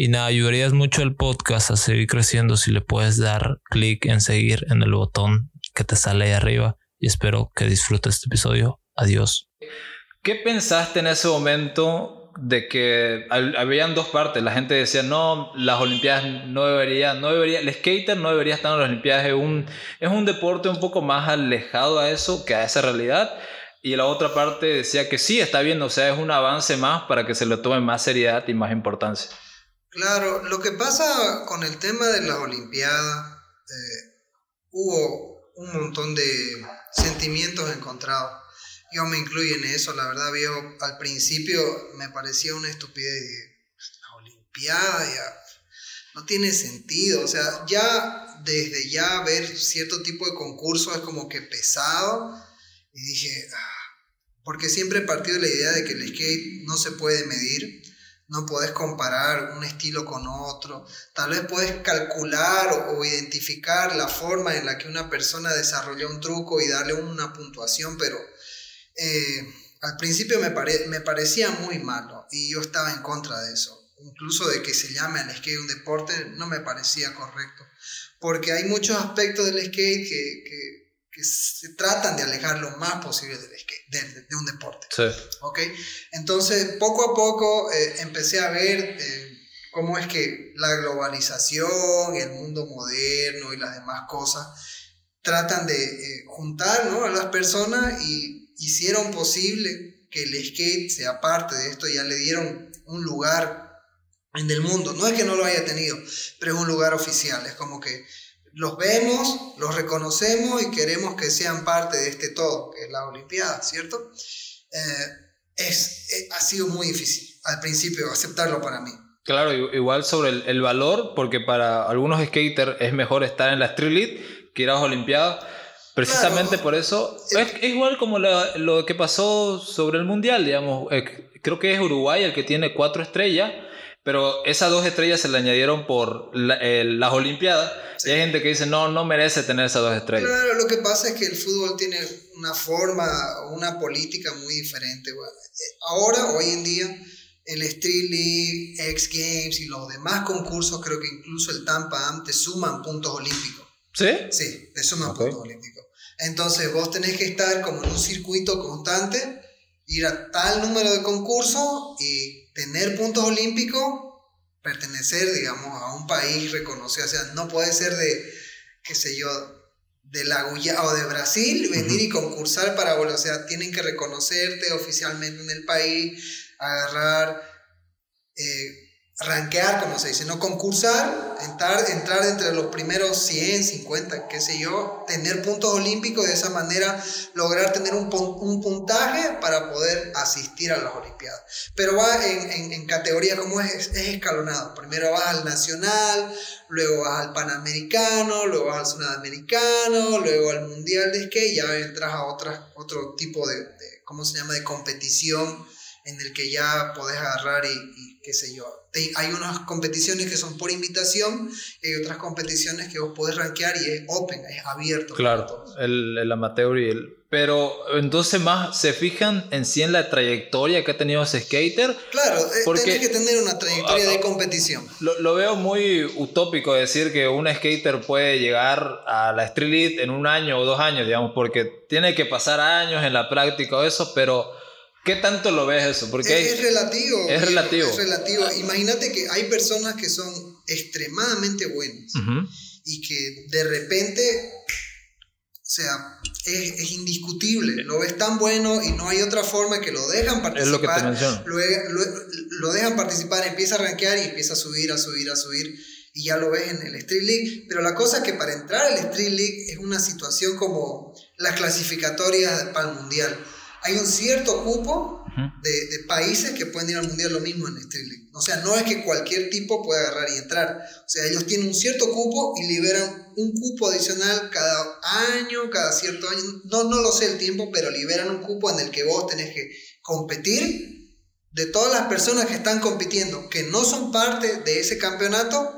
y nada, ayudarías mucho el podcast a seguir creciendo si le puedes dar clic en seguir en el botón que te sale ahí arriba. Y espero que disfrutes este episodio. Adiós. ¿Qué pensaste en ese momento de que habían dos partes? La gente decía, no, las Olimpiadas no deberían, no debería, el skater no debería estar en las Olimpiadas, es un, es un deporte un poco más alejado a eso que a esa realidad. Y la otra parte decía que sí, está bien, o sea, es un avance más para que se le tome más seriedad y más importancia. Claro, lo que pasa con el tema de las Olimpiadas, eh, hubo un montón de sentimientos encontrados. Yo me incluyo en eso, la verdad, vio, al principio me parecía una estupidez. La Olimpiada ya no tiene sentido, o sea, ya desde ya ver cierto tipo de concurso es como que pesado. Y dije, ah", porque siempre he partido de la idea de que el skate no se puede medir no puedes comparar un estilo con otro, tal vez puedes calcular o, identificar la forma en la que una persona desarrolló un truco y darle una puntuación, pero eh, al principio me, parecía muy malo y yo estaba en contra de eso. Incluso de que se llame el skate un deporte no me parecía correcto, porque hay muchos aspectos del skate que se tratan de alejar lo más posible del de, de, un deporte. Sí. ¿Ok? Entonces, poco a poco eh, empecé a ver eh, cómo es que la globalización, el mundo moderno y las demás cosas tratan de eh, juntar ¿no? a las personas y hicieron posible que el skate sea parte de esto, ya le dieron un lugar en el mundo. No es que no lo haya tenido, pero es un lugar oficial. Es como que los vemos, los reconocemos y queremos que sean parte de este todo, que es la Olimpiada, ¿cierto? Eh, es, eh, ha sido muy difícil al principio aceptarlo para mí. Claro, igual sobre el, valor, porque para algunos skaters es mejor estar en la Street League que ir a las Olimpiadas. Precisamente por eso, eh, es, igual como lo que pasó sobre el Mundial, digamos, creo que es Uruguay el que tiene cuatro estrellas, pero esas dos estrellas se le añadieron por las Olimpiadas y hay gente que dice, no, no merece tener esas dos estrellas. Claro, lo que pasa es que el fútbol tiene una forma, una política muy diferente. Ahora, hoy en día, el Street League, X Games y los demás concursos, creo que incluso el Tampa Am te suman puntos olímpicos. ¿Sí? Sí, te suman puntos olímpicos. Entonces vos tenés que estar como en un circuito constante, ir a tal número de concursos y tener puntos olímpicos pertenecer, digamos, a un país reconocido. O sea, no puede ser de, qué sé yo, de la Guyana o de Brasil, venir y concursar para volver. O sea, tienen que reconocerte oficialmente en el país, agarrar. Eh, rankear, como se dice, no concursar, entrar, entrar entre los primeros 100, 50, qué sé yo, tener puntos olímpicos de esa manera lograr tener un, un puntaje para poder asistir a las Olimpiadas. Pero va en, en, en categoría como es, es escalonado. Primero vas al nacional, luego vas al panamericano, luego vas al sudamericano, luego al mundial de skate, ya entras a otra, otro tipo de, de, ¿cómo se llama?, de competición en el que ya podés agarrar y, y qué sé yo, hay unas competiciones que son por invitación y hay otras competiciones que vos podés rankear y es open, es abierto. Claro, el, el, amateur y el, pero entonces más se fijan en sí en la trayectoria que ha tenido ese skater. Claro, eh, porque tenés que tener una trayectoria de ah, ah, competición. Lo, lo, veo muy utópico decir que un skater puede llegar a la Street League en un año o dos años, digamos, porque tiene que pasar años en la práctica o eso, pero ¿qué tanto lo ves eso? Porque es, relativo. Es relativo. Es relativo. Imagínate que hay personas que son extremadamente buenas y que de repente o sea, es, es, indiscutible. Lo ves tan bueno y no hay otra forma que lo dejan participar. Es lo que te menciono. Lo, lo, dejan participar, empieza a rankear y empieza a subir, a subir, a subir. Y ya lo ves en el Street League. Pero la cosa es que para entrar al Street League es una situación como las clasificatorias para el Mundial. Hay un cierto cupo de, de, países que pueden ir al mundial lo mismo en Street League. O sea, no es que cualquier tipo pueda agarrar y entrar. O sea, ellos tienen un cierto cupo y liberan un cupo adicional cada año, cada cierto año. No, no lo sé el tiempo, pero liberan un cupo en el que vos tenés que competir. De todas las personas que están compitiendo, que no son parte de ese campeonato,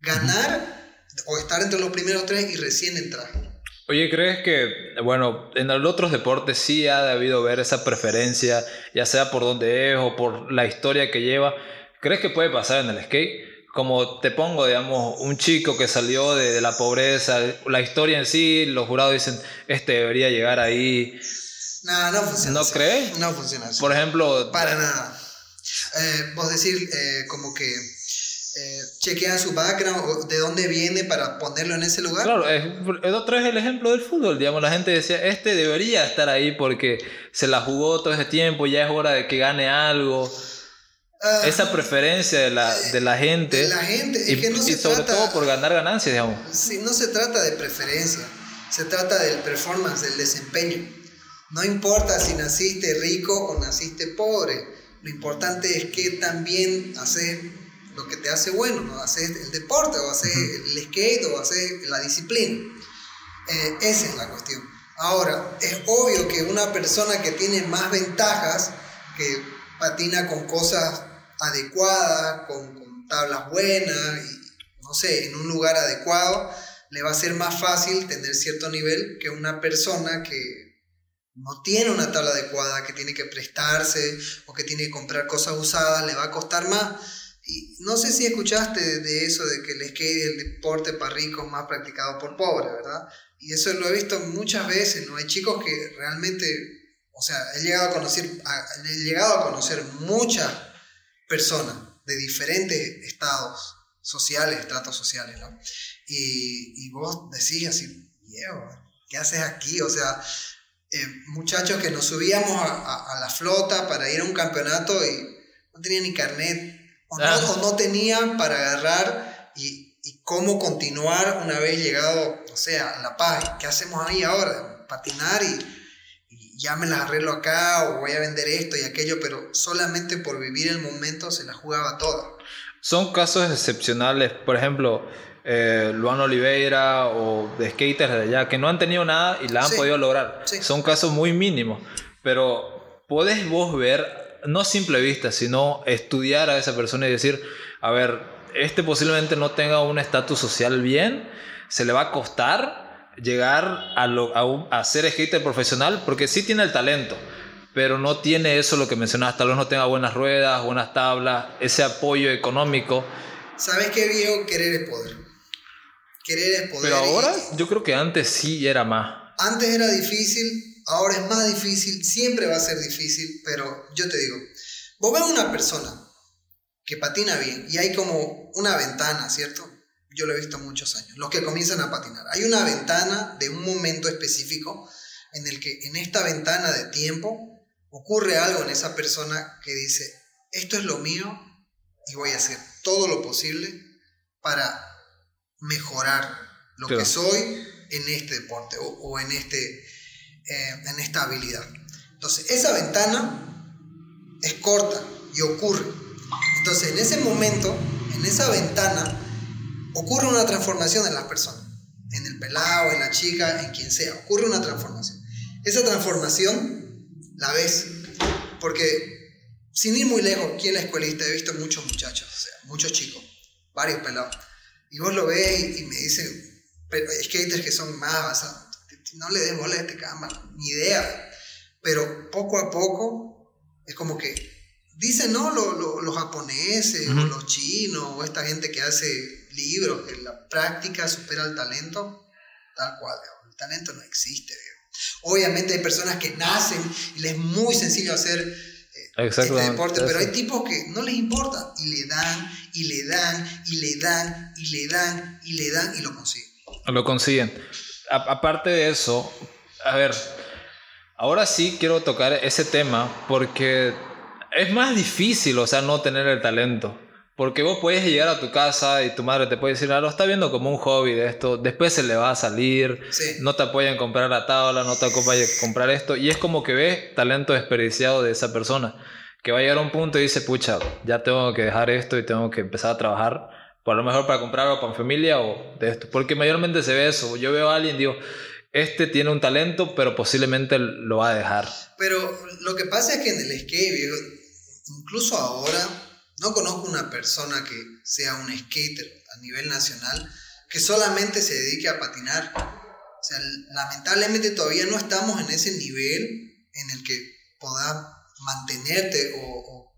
ganar o estar entre los primeros tres y recién entrar. Oye, ¿crees que, bueno, en los otros deportes sí ha debido haber esa preferencia, ya sea por dónde es o por la historia que lleva? ¿Crees que puede pasar en el skate? Como te pongo, digamos, un chico que salió de, la pobreza, la historia en sí, los jurados dicen, este debería llegar ahí. No, no funciona. ¿No crees? No funciona así. Por ejemplo... Para nada. Eh, vos decir, eh, como que eh, chequean su background, de dónde viene para ponerlo en ese lugar. Claro, es, otro es el ejemplo del fútbol, digamos, la gente decía, este debería estar ahí porque se la jugó todo ese tiempo, ya es hora de que gane algo. Ah, Esa preferencia de la, de la gente. De la gente, y, que no y sobre todo por ganar ganancias, digamos. Sí, no se trata de preferencia, se trata del performance, del desempeño. No importa si naciste rico o naciste pobre, lo importante es que también haces lo que te hace bueno, ¿no? Haces el deporte, o haces el skate, o haces la disciplina. Eh, esa es la cuestión. Ahora, es obvio que una persona que tiene más ventajas, que patina con cosas adecuadas, con, con tablas buenas, y no sé, en un lugar adecuado, le va a ser más fácil tener cierto nivel que una persona que no tiene una tabla adecuada, que tiene que prestarse o que tiene que comprar cosas usadas, le va a costar más y no sé si escuchaste de eso, de que el skate es el deporte para ricos más practicado por pobres, ¿verdad? Y eso lo he visto muchas veces, ¿no? Hay chicos que realmente, o sea, he llegado a conocer, he llegado a conocer muchas personas de diferentes estados sociales, estratos sociales, ¿no? Y, y vos decís así, ¿qué haces aquí? O sea, eh, muchachos que nos subíamos a, a la flota para ir a un campeonato y no tenían ni carnet Ah. o, no, tenían para agarrar y, y, cómo continuar una vez llegado, o sea, a La Paz. ¿Qué hacemos ahí ahora? Patinar y, y, ya me las arreglo acá o voy a vender esto y aquello, pero solamente por vivir el momento se la jugaba toda. Son casos excepcionales, por ejemplo, eh, Luan Oliveira o de skaters de allá que no han tenido nada y la han podido lograr. Son casos muy mínimos, pero puedes vos ver no a simple vista, sino estudiar a esa persona y decir, a ver, este posiblemente no tenga un estatus social bien, se le va a costar llegar a, lo, a, a, ser skater profesional porque sí tiene el talento, pero no tiene eso lo que mencionaste, tal vez no tenga buenas ruedas, buenas tablas, ese apoyo económico. ¿Sabes qué viejo? Querer es poder. Querer es poder. Pero ahora yo creo que antes sí era más. Antes era difícil, ahora es más difícil, siempre va a ser difícil, pero yo te digo, vos ves una persona que patina bien y hay como una ventana, ¿cierto? Yo lo he visto muchos años, los que comienzan a patinar. Hay una ventana de un momento específico en el que en esta ventana de tiempo ocurre algo en esa persona que dice, esto es lo mío y voy a hacer todo lo posible para mejorar lo que soy en este deporte o, o en este eh, en esta habilidad. Entonces, esa ventana es corta y ocurre. Entonces, en ese momento, en esa ventana, ocurre una transformación en las personas. En el pelado, en la chica, en quien sea. Ocurre una transformación. Esa transformación la ves. Porque, sin ir muy lejos, aquí en la escuelita he visto muchos muchachos, muchos chicos, varios pelados. Y vos lo ves y, me dicen, skaters que son más avanzados no le des bola a este cama, ni idea. Pero poco a poco es como que dicen, ¿no? los japoneses o los chinos o esta gente que hace libros, que la práctica supera el talento, tal cual, el talento no existe. Obviamente hay personas que nacen y les es muy sencillo hacer eh, este deporte, pero hay tipos que no les importa y le dan y le dan y le dan y le dan y le dan y lo consiguen. Lo consiguen. Aparte de eso, a ver, ahora sí quiero tocar ese tema porque es más difícil, o sea, no tener el talento. Porque vos puedes llegar a tu casa y tu madre te puede decir, ah, lo está viendo como un hobby de esto, después se le va a salir, no te apoyan comprar la tabla, no te apoyan comprar esto, y es como que ves talento desperdiciado de esa persona, que va a llegar a un punto y dice, pucha, ya tengo que dejar esto y tengo que empezar a trabajar, por lo mejor para comprar algo para mi familia o de esto, porque mayormente se ve eso, yo veo a alguien y digo, este tiene un talento, pero posiblemente lo va a dejar. Pero lo que pasa es que en el skate, incluso ahora no conozco una persona que sea un skater a nivel nacional que solamente se dedique a patinar. O sea, lamentablemente todavía no estamos en ese nivel en el que puedas mantenerte o,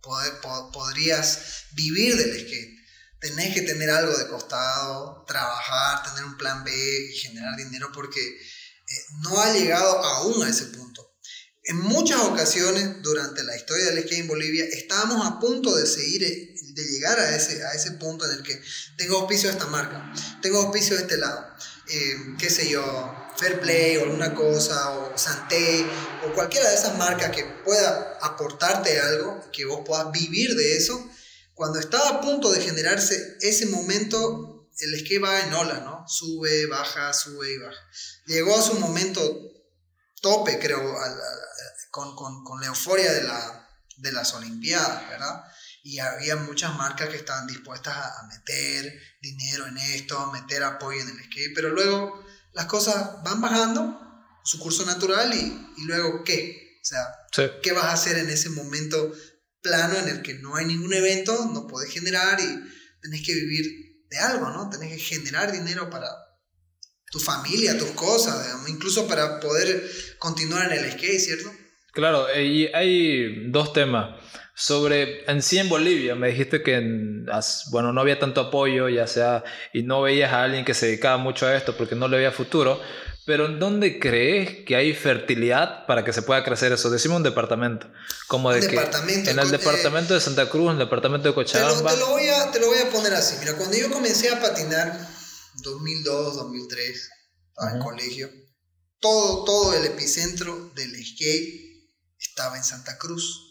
podrías vivir del skate. Tenés que tener algo de costado, trabajar, tener un plan B y generar dinero porque eh, no ha llegado aún a ese punto. En muchas ocasiones durante la historia del skate en Bolivia estábamos a punto de seguir, eh, de llegar a ese, a ese punto en el que tengo auspicio de esta marca, tengo auspicio de este lado, eh, qué sé yo, Fair Play o alguna cosa, o Santé, o cualquiera de esas marcas que pueda aportarte algo, que vos puedas vivir de eso. Cuando estaba a punto de generarse ese momento, el skate va en ola, ¿no? Sube, baja, sube y baja. Llegó a su momento tope, creo, a, con, con, con, la euforia de, la, de las Olimpiadas, ¿verdad? Y había muchas marcas que estaban dispuestas a, meter dinero en esto, a meter apoyo en el skate, pero luego las cosas van bajando su curso natural y, y luego ¿qué? O sea, ¿qué vas a hacer en ese momento plano en el que no hay ningún evento, no puedes generar y tenés que vivir de algo, ¿no? Tenés que generar dinero para tu familia, tus cosas, incluso para poder continuar en el skate, ¿cierto? Claro, eh, y hay dos temas. Sobre, en sí en Bolivia, me dijiste que, bueno, no había tanto apoyo, ya sea, y no veías a alguien que se dedicaba mucho a esto porque no le veía futuro, pero ¿en dónde crees que hay fertilidad para que se pueda crecer eso? Decimos un departamento. Como de que en el departamento de Santa Cruz, en el departamento de Cochabamba. Te lo, voy a, te lo voy a poner así. Mira, cuando yo comencé a patinar, 2002, 2003, estaba en colegio, todo, todo el epicentro del skate estaba en Santa Cruz.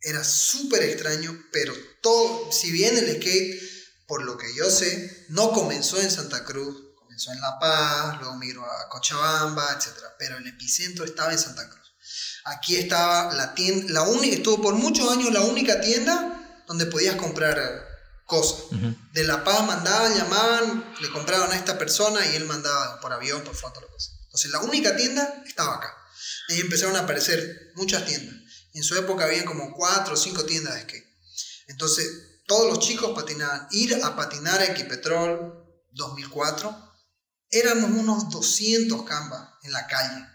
Era súper extraño, pero todo, si bien el skate, por lo que yo sé, no comenzó en Santa Cruz, comenzó en La Paz, luego migró a Cochabamba, etc. Pero el epicentro estaba en Santa Cruz. Aquí estaba la tienda, la única, estuvo por muchos años la única tienda donde podías comprar cosas. De La Paz mandaban, llamaban, le compraban a esta persona y él mandaba por avión, por foto, lo que sea. Entonces la única tienda estaba acá. Ahí empezaron a aparecer muchas tiendas. En su época habían como cuatro o cinco tiendas de skate. Entonces, todos los chicos patinaban. Ir a patinar a Equipetrol 2004, éramos unos 200 cambas en la calle,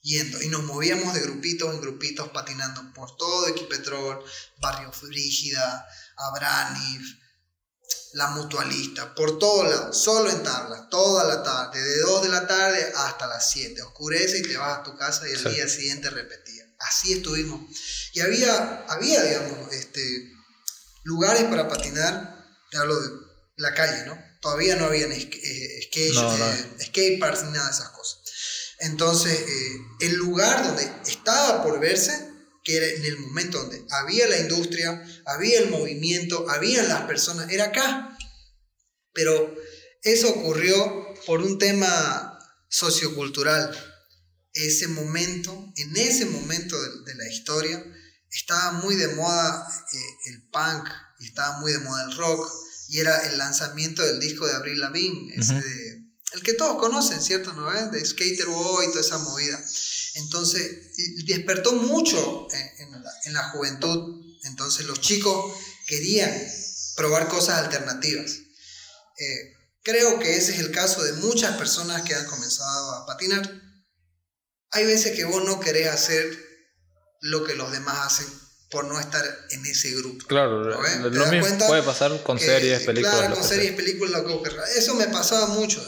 yendo. Y nos movíamos de grupitos en grupitos patinando por todo Equipetrol, Barrio Frígida, Abranif, la mutualista, por todos lados, solo en tablas, toda la tarde, de 2 de la tarde hasta las 7. Oscurece y te vas a tu casa y el día siguiente repetía. Así estuvimos. Y había, había digamos, este, lugares para patinar, te hablo de la calle, ¿no? Todavía no habían skate, eh, eh, ni nada de esas cosas. Entonces, eh, el lugar donde estaba por verse que era en el momento donde había la industria, había el movimiento, habían las personas, era acá. Pero eso ocurrió por un tema sociocultural. Ese momento, en ese momento de, la historia, estaba muy de moda eh, el punk y estaba muy de moda el rock y era el lanzamiento del disco de Abril Lavigne, el que todos conocen, ¿cierto? ¿No? De Skater Boy y toda esa movida. Entonces, despertó mucho en, la, juventud. Entonces, los chicos querían probar cosas alternativas. Eh, creo que ese es el caso de muchas personas que han comenzado a patinar. hay veces que vos no querés hacer lo que los demás hacen por no estar en ese grupo. Claro, ¿no lo ¿Te das mismo puede pasar con que, series, películas. Claro, con series, películas, lo que. Eso me pasaba mucho.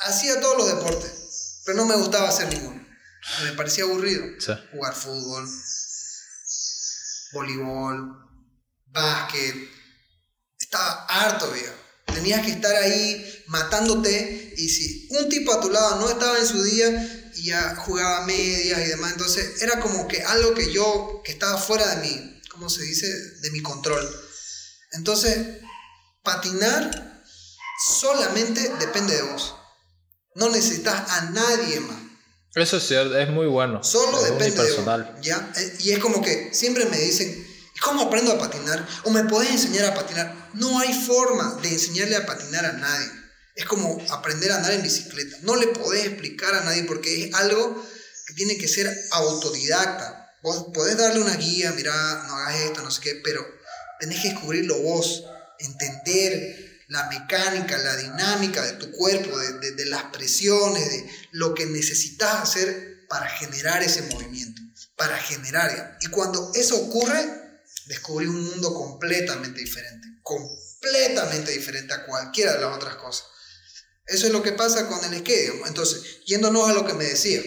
Hacía todos los deportes, pero no me gustaba hacer ninguno. Me parecía aburrido. Sí. Jugar fútbol, voleibol, básquet. Estaba harto, viejo. Tenías que estar ahí matándote y si un tipo a tu lado no estaba en su día y ya jugaba medias y demás, entonces era como que algo que yo, que estaba fuera de mi, ¿cómo se dice? De mi control. Entonces, patinar solamente depende de vos. No necesitas a nadie más. Eso es cierto, es muy bueno. Solo es depende de vos, ¿ya? Eh, Y es como que siempre me dicen, ¿y cómo aprendo a patinar? ¿O me podés enseñar a patinar? No hay forma de enseñarle a patinar a nadie. Es como aprender a andar en bicicleta. No le podés explicar a nadie porque es algo que tiene que ser autodidacta. Vos podés darle una guía, mira, no hagas esto, no sé qué, pero tenés que descubrirlo vos, entender la mecánica, la dinámica de tu cuerpo, de, las presiones, de lo que necesitas hacer para generar ese movimiento, para generar. Y cuando eso ocurre, descubrí un mundo completamente diferente, completamente diferente a cualquiera de las otras cosas. Eso es lo que pasa con el skate. digamos. Entonces, yéndonos a lo que me decía,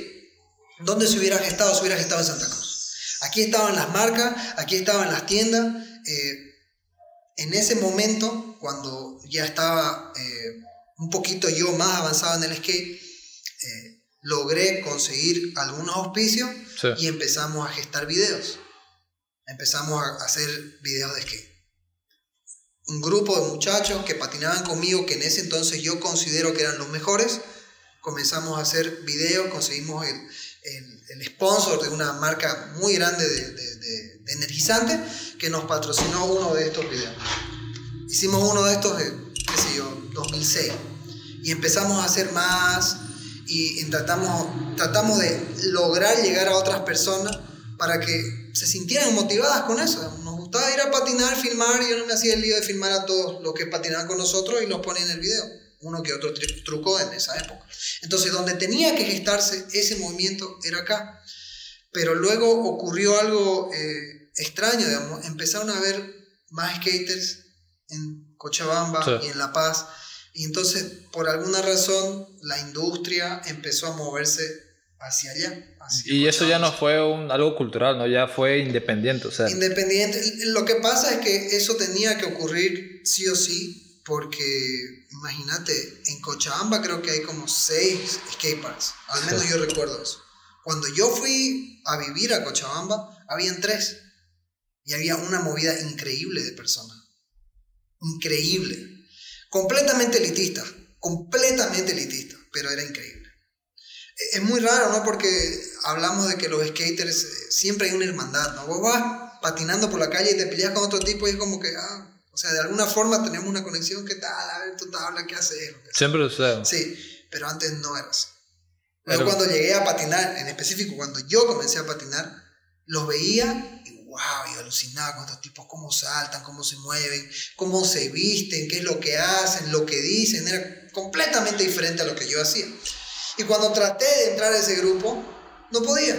¿dónde se hubiera gestado? Se hubiera gestado en Santa Cruz. Aquí estaban las marcas, aquí estaban las tiendas. eh, en ese momento, cuando ya estaba eh, un poquito yo más avanzado en el skate, eh, logré conseguir algunos auspicios Sí. y empezamos a gestar videos. Empezamos a hacer videos de skate. Un grupo de muchachos que patinaban conmigo, que en ese entonces yo considero que eran los mejores, comenzamos a hacer videos, conseguimos el, el- el sponsor de una marca muy grande de, de- de- energizante que nos patrocinó uno de estos videos. Hicimos uno de estos, qué sé yo, 2006. Y empezamos a hacer más y, y tratamos, tratamos de lograr llegar a otras personas para que se sintieran motivadas con eso. Gustaba ir a patinar, filmar, y yo no me hacía el lío de filmar a todos los que patinaban con nosotros y los ponía en el video. Uno que otro tru- truco en esa época. Entonces, donde tenía que gestarse ese movimiento era acá. Pero luego ocurrió algo eh, extraño, digamos. Empezaron a ver más skaters en Cochabamba Sí. y en La Paz. Y entonces, por alguna razón, la industria empezó a moverse hacia allá. Y eso ya no fue un, algo cultural, ¿no? Ya fue independiente, o sea. Independiente. Lo que pasa es que eso tenía que ocurrir sí o sí, porque imagínate, en Cochabamba creo que hay como seis skateparks. Al menos Sí. yo recuerdo eso. Cuando yo fui a vivir a Cochabamba, habían tres. Y había una movida increíble de personas. Increíble. Completamente elitista. Completamente elitista. Pero era increíble. E- Es muy raro, ¿no? Porque hablamos de que los skaters eh, siempre hay una hermandad, ¿no? Vos vas patinando por la calle y te peleas con otro tipo y es como que, ah, o sea, de alguna forma tenemos una conexión, ¿qué tal? A ver, tu tabla, ¿qué haces? Que. Siempre sucede. Sí, pero antes no era así. Luego Pero- cuando llegué a patinar, en específico cuando yo comencé a patinar, los veía y wow, yo alucinaba con estos tipos, cómo saltan, cómo se mueven, cómo se visten, qué es lo que hacen, lo que dicen, era completamente diferente a lo que yo hacía. Y cuando traté de entrar a ese grupo, no podía.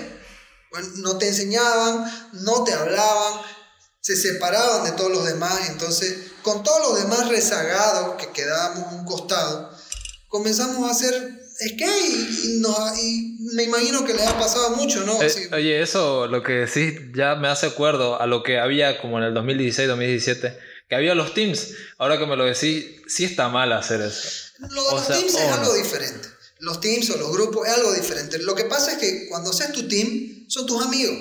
Bueno, no te enseñaban, no te hablaban, se separaban de todos los demás, entonces con todos los demás rezagados que quedábamos a un costado, comenzamos a hacer skate y, y nos- y me imagino que les ha pasado mucho, ¿no? Eh, Sí. Oye, eso lo que decís ya me hace acuerdo a lo que había como en el 2016, 2017, que había los teams. Ahora que me lo decís, sí está mal hacer eso. Lo de o los sea, teams es algo no. diferente. Los teams o los grupos es algo diferente. Lo que pasa es que cuando seas tu team, son tus amigos,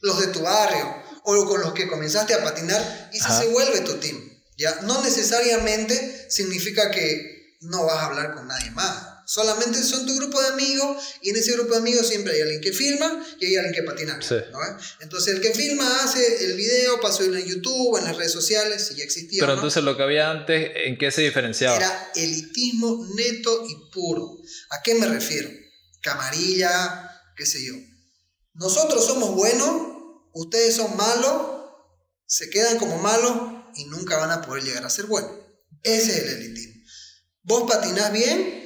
los de tu barrio, o con los que comenzaste a patinar, y Ajá. se vuelve tu team. ¿ya? No necesariamente significa que no vas a hablar con nadie más. Solamente son tu grupo de amigos, y en ese grupo de amigos siempre hay alguien que filma y hay alguien que patina. Sí. ¿no? Entonces el que filma hace el video para subirlo en YouTube, en las redes sociales, si ya existía. Pero no. entonces lo que había antes, ¿en qué se diferenciaba? Era elitismo neto y puro. ¿A qué me refiero? Camarilla, qué sé yo. Nosotros somos buenos, ustedes son malos, se quedan como malos y nunca van a poder llegar a ser buenos. Ese es el elitismo. Vos patinás bien,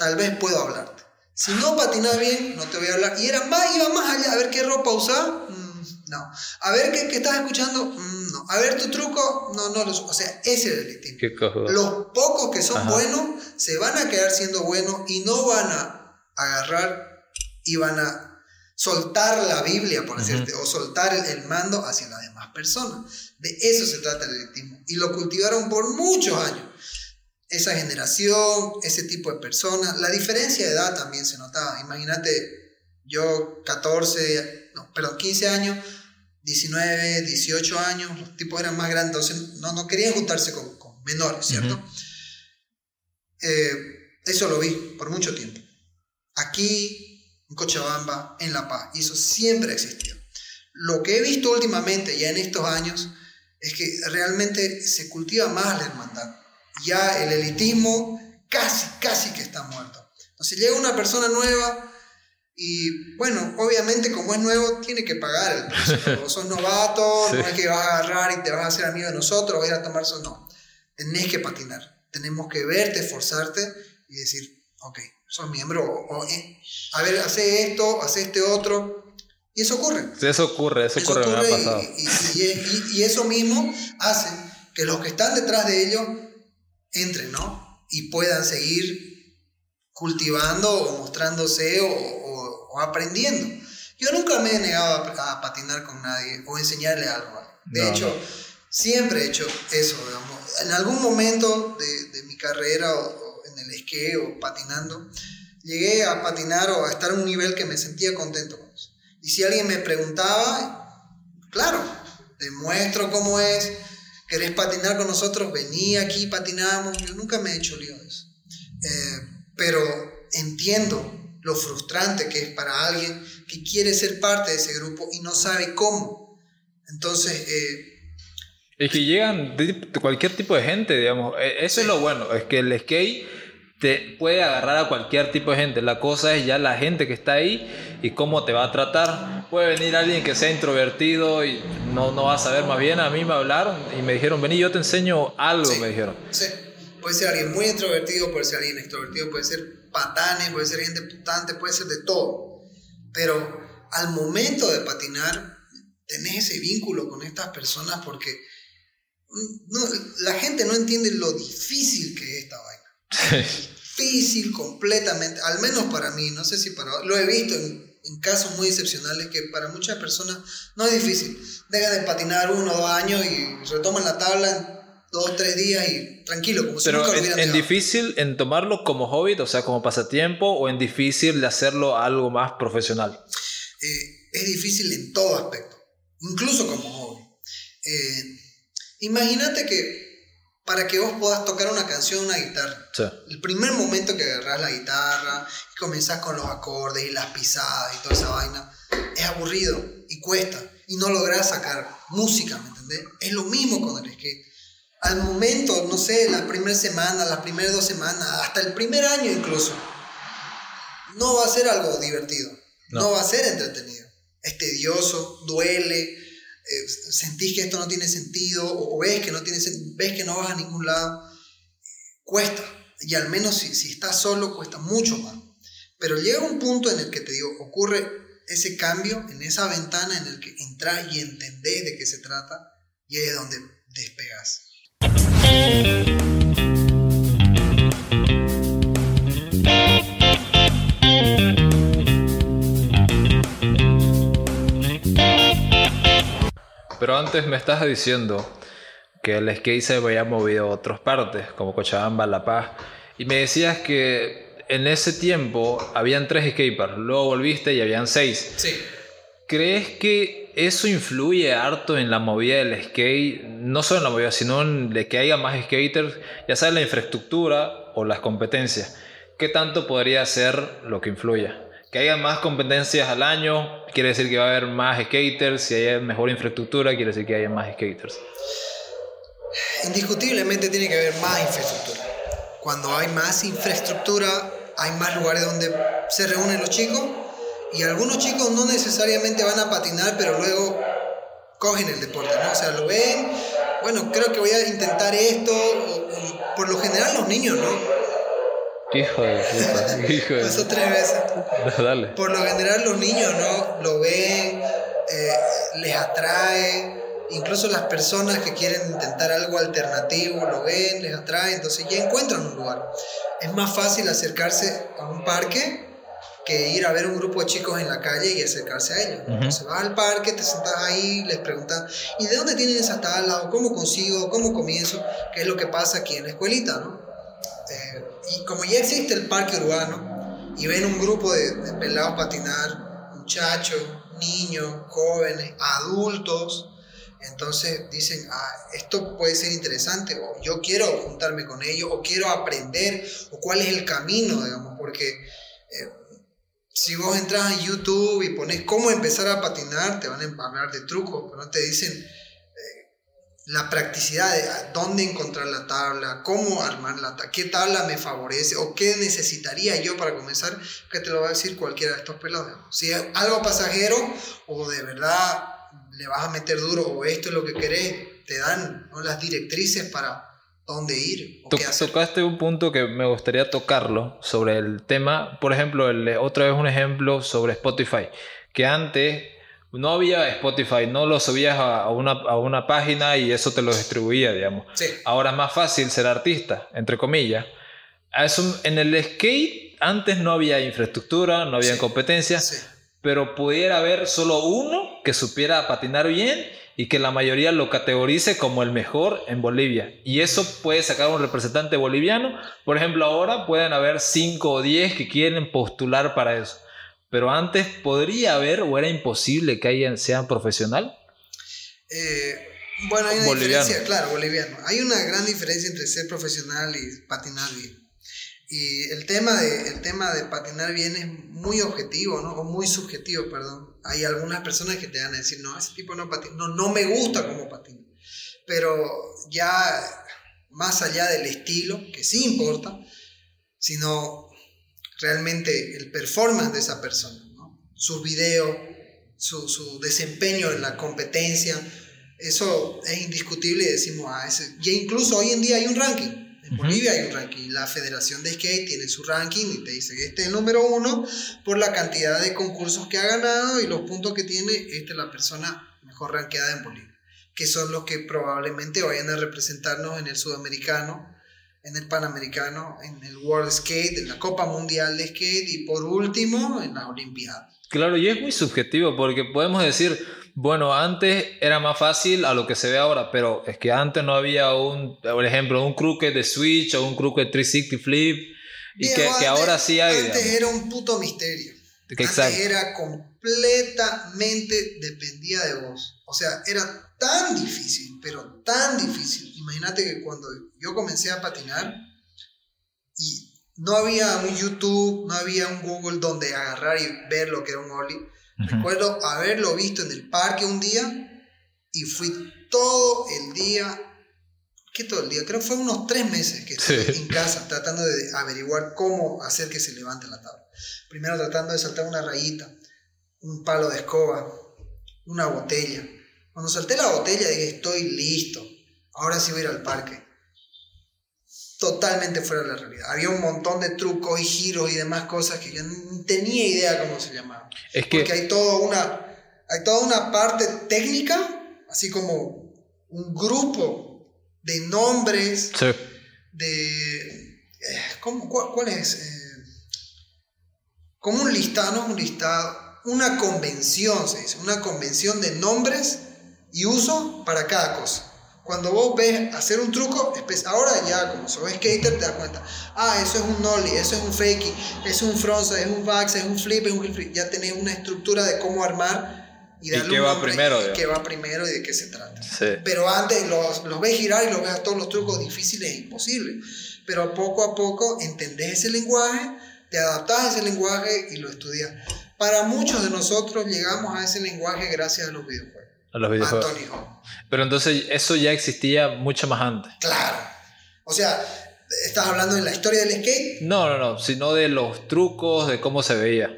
tal vez puedo hablarte. Si no patinas bien, no te voy a hablar. Y era más, iba más allá, a ver qué ropa usar. Mm, no. A ver qué, qué estás escuchando. Mm, no. A ver tu truco. No, no. Los, o sea, ese es el. Los pocos que son buenos se van a quedar siendo buenos y no van a agarrar y van a soltar la Biblia, por decirte, o soltar el, el mando hacia las demás personas. De eso se trata el elitismo. Y lo cultivaron por muchos años. Esa generación, ese tipo de personas. La diferencia de edad también se notaba. Imagínate, yo 14, no, perdón, 15 años, 19, 18 años, los tipos eran más grandes, entonces no, no querían juntarse con, con menores, ¿cierto? Eh, eso lo vi por mucho tiempo. Aquí, en Cochabamba, en La Paz, y eso siempre existió. Lo que he visto últimamente, ya en estos años, es que realmente se cultiva más la hermandad. Ya el elitismo casi, casi que está muerto. Entonces llega una persona nueva y bueno, obviamente como es nuevo tiene que pagar el precio. Sos novato, no es que vas a agarrar y te vas a hacer amigo de nosotros, vas a ir a tomar eso, no. Tenés que patinar. Tenemos que verte, esforzarte y decir, ok, sos miembro, o, eh, a ver, hace esto, hace este otro. Y eso ocurre. Sí, eso ocurre, eso, Eso ocurre, me ha ocurre pasado. y, y- y- y eso mismo hace que los que están detrás de ellos entren, ¿no? Y puedan seguir cultivando o mostrándose o, o- o aprendiendo. Yo nunca me he negado a, a patinar con nadie o enseñarle algo. De No, hecho, no. siempre he hecho eso, digamos. En algún momento de, de mi carrera o, o en el esquí o patinando, llegué a patinar o a estar en un nivel que me sentía contento con eso. Y si alguien me preguntaba, claro, te muestro cómo es, querés patinar con nosotros, vení aquí, patinamos. Yo nunca me he hecho lío de eso. Eh, pero entiendo lo frustrante que es para alguien que quiere ser parte de ese grupo y no sabe cómo. Entonces, eh, Es que llegan cualquier tipo de gente, digamos. E- Eso es lo bueno, es que el skate te puede agarrar a cualquier tipo de gente. La cosa es ya la gente que está ahí y cómo te va a tratar. Puede venir alguien que sea introvertido y no, no va a saber más bien. A mí me hablaron y me dijeron, vení, yo te enseño algo, Sí. me dijeron. Sí. Puede ser alguien muy introvertido, puede ser alguien extrovertido, puede ser patane, puede ser gente putante, puede ser de todo. Pero al momento de patinar, tenés ese vínculo con estas personas porque mm, no, la gente no entiende lo difícil que es esta. Difícil completamente, al menos para mí, no sé si para... Lo he visto en, en casos muy excepcionales que para muchas personas no es difícil. Dejan de patinar uno o dos años y retoman la tabla en dos, tres días y tranquilo, como si Pero nunca lo en, en difícil en tomarlo como hobby, o sea, como pasatiempo, o en difícil de hacerlo algo más profesional. Eh, es difícil en todo aspecto, incluso como hobby. Eh, imagínate que para que vos puedas tocar una canción, una guitarra, Sí. el primer momento que agarras la guitarra y comenzás con los acordes y las pisadas y toda esa vaina, es aburrido y cuesta y no lográs sacar música, ¿me entendés? Es lo mismo con el skate. Al momento, no sé, las primeras semanas, las primeras dos semanas, hasta el primer año incluso, no va a ser algo divertido, no, No. va a ser entretenido. Es tedioso, duele, eh, sentís que esto no tiene sentido o, o ves que no tiene ves que no vas a ningún lado cuesta. Y al menos si, si estás solo, cuesta mucho más. Pero llega un punto en el que te digo, ocurre ese cambio, en esa ventana en el que entras y entendés de qué se trata, y ahí es donde despegas. Pero antes me estás diciendo que el skate se había movido a otras partes, como Cochabamba, La Paz, y me decías que en ese tiempo habían tres skateparks, luego volviste y habían seis. Sí. ¿Crees que eso influye harto en la movida del skate? No solo en la movida, sino en de que haya más skaters, ya sea la infraestructura o las competencias. ¿Qué tanto podría ser lo que influya? Que haya más competencias al año, quiere decir que va a haber más skaters. Si hay mejor infraestructura, quiere decir que haya más skaters. Indiscutiblemente tiene que haber más infraestructura. Cuando hay más infraestructura, hay más lugares donde se reúnen los chicos y algunos chicos no necesariamente van a patinar, pero luego cogen el deporte, ¿no? O sea, lo ven, bueno, creo que voy a intentar esto, por lo general los niños, ¿no? Hijo de puta, hijo de Pasó tres veces. Dale. Por lo general los niños no lo ven, eh, les atrae, incluso las personas que quieren intentar algo alternativo lo ven, les atrae, entonces ya encuentran un lugar. Es más fácil acercarse a un parque que ir a ver un grupo de chicos en la calle y acercarse a ellos. Entonces vas al parque, te sentas ahí, les preguntas, ¿y de dónde tienen esas tablas? ¿O cómo consigo? ¿Cómo comienzo? ¿Qué es lo que pasa aquí en la escuelita? ¿no? Eh, y como ya existe el parque urbano y ven un grupo de, de pelados patinar, muchachos, niños, jóvenes, adultos, entonces dicen, ah, esto puede ser interesante, o yo quiero juntarme con ellos, o quiero aprender, o cuál es el camino, digamos, porque eh, si vos entras en YouTube y pones cómo empezar a patinar, te van a hablar de trucos, pero no te dicen la practicidad de ah, dónde encontrar la tabla, cómo armar la tabla, qué tabla me favorece o qué necesitaría yo para comenzar, que te lo va a decir cualquiera de estos pelados. Si es algo pasajero o de verdad le vas a meter duro o esto es lo que querés, te dan ¿no? las directrices para dónde ir o To- qué hacer. Tocaste un punto que me gustaría tocarlo sobre el tema, por ejemplo, el- otra vez un ejemplo sobre Spotify, que antes no había Spotify, no lo subías a, a una, a una página y eso te lo distribuía, digamos. Sí, Ahora es más fácil ser artista, entre comillas. Es un- en el skate antes no había infraestructura, no había Sí. competencia, sí. pero pudiera haber solo uno que supiera patinar bien y que la mayoría lo categorice como el mejor en Bolivia. Y eso puede sacar un representante boliviano. Por ejemplo, ahora pueden haber 5 o 10 que quieren postular para eso. Pero antes podría haber o era imposible que alguien sea profesional. Eh, bueno, hay una Boliviano. diferencia, claro, boliviano. Hay una gran diferencia entre ser profesional y patinar bien. Y el tema de, el tema de patinar bien es muy objetivo, ¿no? O muy subjetivo, perdón. Hay algunas personas que te van a decir, no, ese tipo no patina, no, no me gusta cómo patina. Pero ya más allá del estilo, que sí importa, sino realmente el performance de esa persona, ¿no? Sus videos, su, su desempeño en la competencia, eso es indiscutible y decimos, ah, ese, ya incluso hoy en día hay un ranking. En. Bolivia hay un ranking. La Federación de Skate tiene su ranking y te dice, este es el número uno por la cantidad de concursos que ha ganado y los puntos que tiene. Esta es la persona mejor rankeada en Bolivia. Que son los que probablemente vayan a representarnos en el sudamericano, en el panamericano, en el World Skate, en la Copa Mundial de Skate y por último en las Olimpiadas. Claro, y es muy subjetivo porque podemos decir, bueno, antes era más fácil a lo que se ve ahora, pero es que antes no había un, por ejemplo, un crooked de switch o un crooked 360 flip y que, ahora sí hay. Antes digamos. era un puto misterio. Que exacto. Antes era completamente dependía de vos. O sea, era tan difícil, pero tan difícil. Imagínate que cuando yo comencé a patinar y no había un YouTube, no había un Google donde agarrar y ver lo que era un ollie. Recuerdo haberlo visto en el parque un día y fui todo el día, ¿qué todo el día? Creo que fue unos tres meses que estuve Sí. en casa tratando de averiguar cómo hacer que se levante la tabla. Primero tratando de saltar una rayita, un palo de escoba, una botella. Cuando salté la botella dije, estoy listo, ahora sí voy a ir al parque. Totalmente fuera de la realidad. Había un montón de trucos y giros y demás cosas que yo no tenía idea cómo se llamaban. Es que Porque hay toda una, hay toda una parte técnica, así como un grupo de nombres, sí, de... eh, ¿cómo, cuál, cuál es? Eh, como un listado, no es un listado, una convención, se dice, una convención de nombres y uso para cada cosa. Cuando vos ves hacer un truco, ahora ya como sos skater te das cuenta, ah, eso es un nollie, eso es un fakey, es un frontside, es un back, es un flip, es un heel flip. Ya tenés una estructura de cómo armar y ¿Y darle qué un va primero, y qué va primero y de qué se trata. sí. Pero antes los, los ves girar y los ves a todos los trucos difíciles e imposibles. Pero poco a poco entendés ese lenguaje, te adaptás a ese lenguaje y lo estudias. Para muchos de nosotros llegamos a ese lenguaje gracias a los videojuegos. a los videojuegos. Anthony Hawk. Pero entonces eso ya existía mucho más antes. Claro. O sea, estás hablando de la historia del skate, No, no, no, sino de los trucos, de cómo se veía.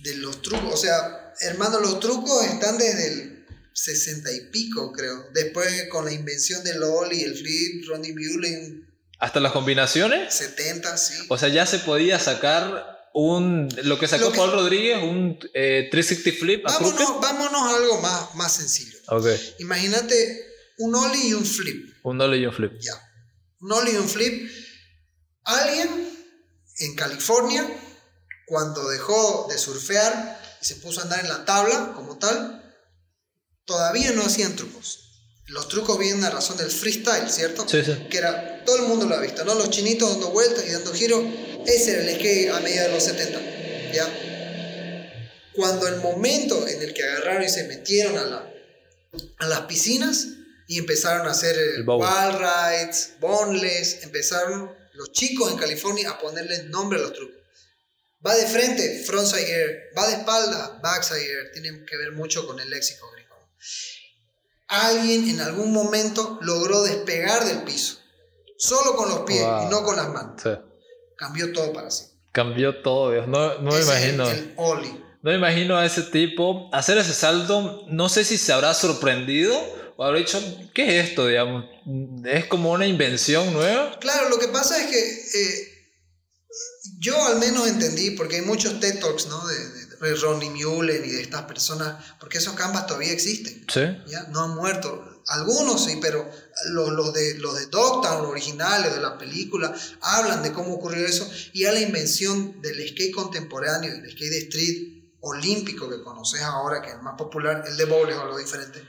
de los trucos. O sea, hermano, los trucos están desde el 60 y pico, creo. Después con la invención del ollie, el flip, Ronnie Mullen, ¿Hasta las combinaciones? 70, sí. O sea, ya se podía sacar un lo que sacó Lo que- Paul Rodríguez, un eh, 360 flip a crooked. Vámonos, vámonos a algo más, más sencillo. Ok, Imagínate un ollie y un flip. un dolly y un flip. Ya. Un ollie y un flip. Alguien en California, cuando dejó de surfear y se puso a andar en la tabla como tal, todavía no hacían trucos. Los trucos vienen a razón del freestyle, ¿cierto? Sí, sí. Que era, todo el mundo lo ha visto, ¿no? Los chinitos dando vueltas y dando giros. Ese era el skate a medida de los 70, ¿ya? Cuando el momento en el que agarraron y se metieron a, la, a las piscinas y empezaron a hacer El bowl. wall rides, boneless, empezaron los chicos en California a ponerle nombre a los trucos. Va de frente, frontside air. Va de espalda, backside air. Tiene que ver mucho con el léxico gringo. Alguien en algún momento logró despegar del piso. Solo con los pies Wow. y no con las manos. Sí. Cambió todo para sí. Cambió todo, Dios. No, no me imagino. El, el ollie. No me imagino a ese tipo hacer ese salto. No sé si se habrá sorprendido o habrá dicho, ¿qué es esto? Digamos, es como una invención nueva. Claro, lo que pasa es que eh, yo al menos entendí, porque hay muchos TED Talks, ¿no? De, de- de Ronnie Mullen y de estas personas, porque esos canvas todavía existen. Sí. ¿ya? No han muerto. Algunos sí, pero los, los de, los de Dogtown originales de la película hablan de cómo ocurrió eso y a la invención del skate contemporáneo, el skate de street olímpico que conoces ahora, que es el más popular, el de bowl es algo diferente.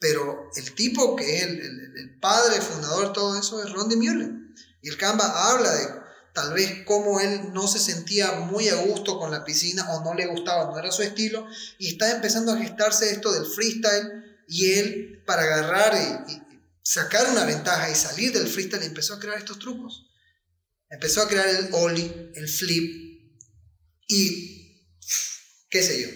Pero el tipo que es el, padre fundador de todo eso es Ron Mullen. Y el Canva habla de tal vez cómo él no se sentía muy a gusto con la piscina o no le gustaba, no era su estilo, y está empezando a gestarse esto del freestyle y él para agarrar y, sacar una ventaja y salir del freestyle empezó a crear estos trucos. Empezó a crear el ollie, el flip y qué sé yo.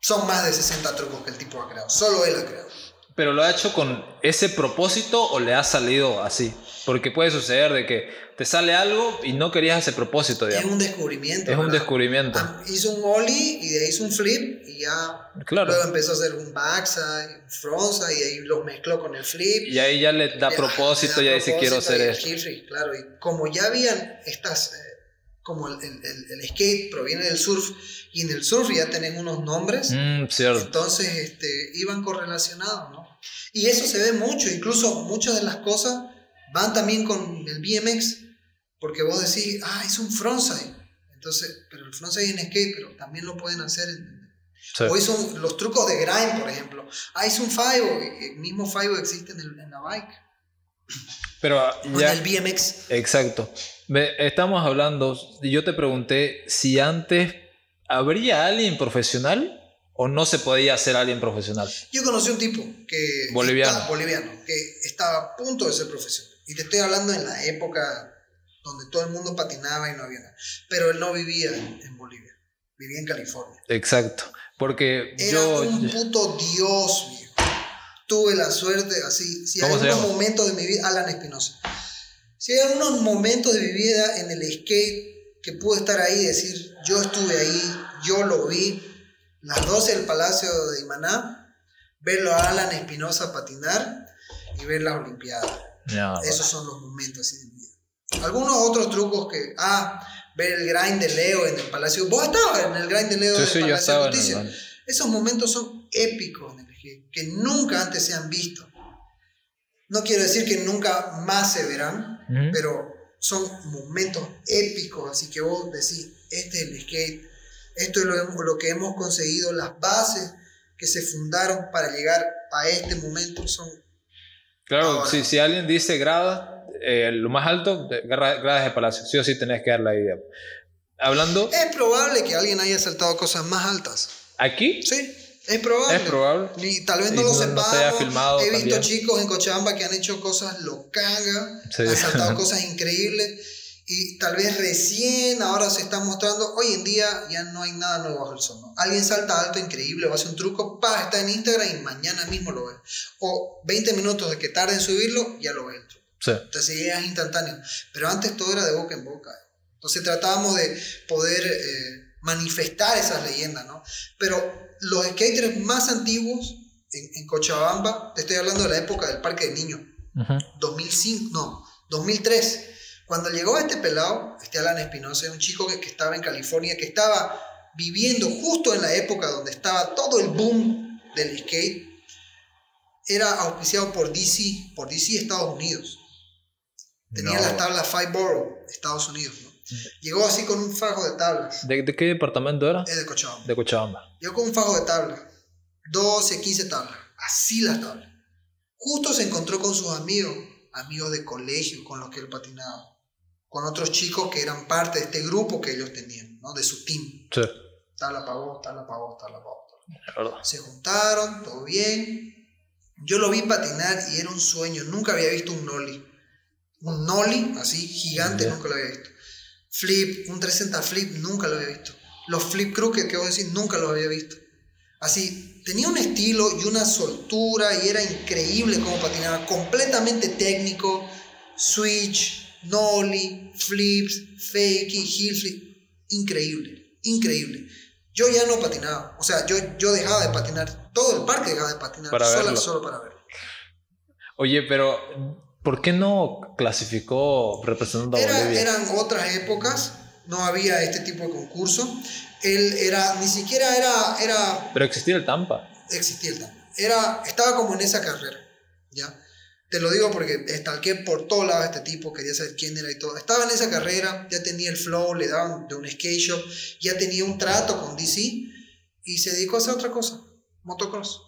Son más de 60 trucos que el tipo ha creado, solo él ha creado. Pero lo ha hecho con ese propósito o le ha salido así. Porque puede suceder de que te sale algo y no querías ese propósito, Es digamos. un descubrimiento. Es un ¿verdad? descubrimiento. Ah, Hizo un ollie y de ahí hizo un flip y ya Claro. luego empezó a hacer un backside, un frontside y ahí los mezcló con el flip. Y ahí ya le da Ya, propósito, le da ya dice quiero propósito hacer y esto. claro, y como ya habían estas, eh, como el, el- el- skate proviene del surf y en el surf ya tienen unos nombres, Mm, cierto. entonces este, iban correlacionados, ¿no? Y eso se ve mucho, incluso muchas de las cosas van también con el BMX, porque vos decís, ah, es un frontside, entonces, pero el frontside en skate, pero también lo pueden hacer en, Sí. o hizo un- los trucos de grind, por ejemplo. Ah, hizo un Five, el mismo Five existe en, el- en la bike. Pero ya. en el BMX. Exacto. Estamos hablando, y yo te pregunté si antes habría alguien profesional o no se podía hacer alguien profesional. Yo conocí un tipo que. Boliviano. está- boliviano, que estaba a punto de ser profesional. Y te estoy hablando en la época donde todo el mundo patinaba y no había nada. Pero él no vivía en, Bolivia, vivía en California. Exacto. Porque Era yo. un puto dios, viejo. Tuve la suerte, así. Si hay ¿Cómo se unos llama? momentos de mi vida, Alan Espinosa. Si hay unos momentos de mi vida en el skate que pude estar ahí y decir, yo estuve ahí, yo lo vi, las 12 del Palacio de Imaná, verlo a Alan Espinosa patinar y ver las Olimpiadas. No, Esos son los momentos así de mi vida. Algunos otros trucos que, ah, ver el grind de Leo en el Palacio. Vos estabas en el grind de Leo Sí, del sí, Palacio de en el- Justicia. Esos momentos son épicos en el skate, que nunca antes se han visto. No quiero decir que nunca más se verán, Pero son momentos épicos, así que vos decís, este es el skate, esto es lo, lo que hemos conseguido, las bases que se fundaron para llegar a este momento son... Claro, si, si alguien dice grada, eh, lo más alto, gradas de palacio. Sí o sí tenés que dar la idea. Hablando, Es probable que alguien haya saltado cosas más altas. aquí Sí, es probable. es probable. Y tal vez Y no lo no- no se sepamos. filmado He visto también. chicos en Cochabamba que han hecho cosas locangas, Sí. han saltado cosas increíbles y tal vez recién ahora se están mostrando. Hoy en día ya no hay nada nuevo bajo el sol. ¿no? Alguien salta alto increíble o hace un truco, pa, está en Instagram y mañana mismo lo ves. O 20 minutos de que tarde en subirlo, ya lo ves el truco. Sí. Entonces ya es instantáneo. Pero antes todo era de boca en boca. Entonces tratábamos de poder eh, manifestar esas leyendas, ¿no? Pero los skaters más antiguos en, en Cochabamba, te estoy hablando de la época del Parque de Niños, Ujú. 2005, no, 2003. Cuando llegó este pelado, este Alan Espinosa, un chico que, que estaba en California, que estaba viviendo justo en la época donde estaba todo el boom del skate, era auspiciado por DC, por DC Estados Unidos. Tenía No. las tablas Five Borough, Estados Unidos. ¿no? Llegó así con un fajo de tablas. ¿De, de qué departamento era? Es de Cochabamba. De Cochabamba. Llegó con un fajo de tablas. 12, 15 tablas. Así las tablas. Justo se encontró con sus amigos, amigos de colegio con los que él patinaba. Con otros chicos que eran parte de este grupo que ellos tenían, ¿no? De su team. Sí, Tabla para vos, tabla para vos, tabla para vos. verdad. Se juntaron, todo bien. Yo lo vi patinar y era un sueño. Nunca había visto un nollie. Un nollie así gigante, Ya. nunca lo había visto. Flip, un 360 flip, nunca lo había visto. Los flip crooked que vos decís, nunca los había visto. Así, tenía un estilo y una soltura y era increíble cómo patinaba. Completamente técnico. Switch, nollie, flips, fakey, heel flip. Increíble, increíble. Yo ya no patinaba. O sea, yo, yo dejaba de patinar. Todo el parque dejaba de patinar. Para solo, verlo. solo para verlo. Oye, pero ¿por qué no clasificó representando a Era- Bolivia? eran otras épocas. No había este tipo de concurso. Él era, ni siquiera era, era Pero existía el Tampa. existía el Tampa. Era, estaba como en esa carrera, ¿ya? Te lo digo porque estalqué por todos lados a este tipo, quería saber quién era y todo. Estaba en esa carrera, ya tenía el flow, le daban de un skate shop, ya tenía un trato con DC y se dedicó a hacer otra cosa, motocross.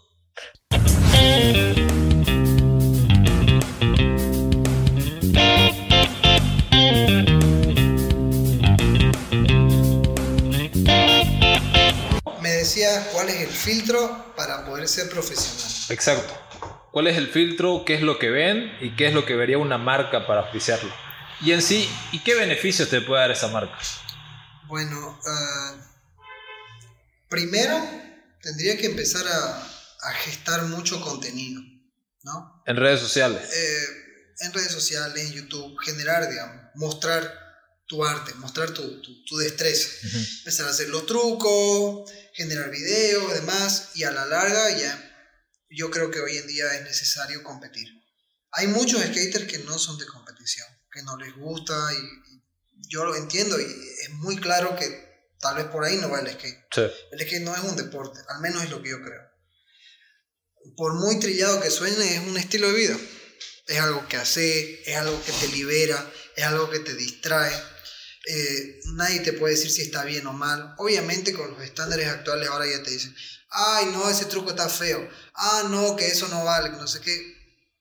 Decías cuál es el filtro para poder ser profesional. Exacto. ¿Cuál es el filtro? ¿Qué es lo que ven? ¿Y qué es lo que vería una marca para auspiciarlo? Y en sí, ¿y qué beneficios te puede dar esa marca? Bueno, ah, primero tendría que empezar a, a gestar mucho contenido, ¿no? En redes sociales. Eh, en redes sociales, en YouTube, generar, digamos, mostrar tu arte, mostrar tu, tu, tu destreza. Empezar a hacer los trucos, generar videos, demás, y a la larga ya yo creo que hoy en día es necesario competir. Hay muchos skaters que no son de competición, que no les gusta y, y yo lo entiendo y es muy claro que tal vez por ahí no va el skate. Sí. El skate no es un deporte, al menos es lo que yo creo. Por muy trillado que suene, es un estilo de vida. Es algo que hace, es algo que te libera, es algo que te distrae. Eh, nadie te puede decir si está bien o mal. Obviamente con los estándares actuales ahora ya te dicen, ay no, ese truco está feo. Ah, no, que eso no vale, no sé qué.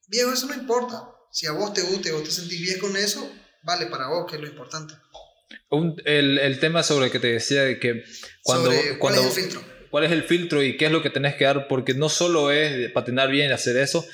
Viejo, eso no importa. Si a vos te gusta y vos te sentís bien con eso, vale para vos, que es lo importante. Un- el, el tema sobre el que te decía de que cuando, Sobre, ¿cuál cuando es el filtro? cuál es el filtro y qué es lo que tenés que dar, porque no solo es patinar bien y hacer eso,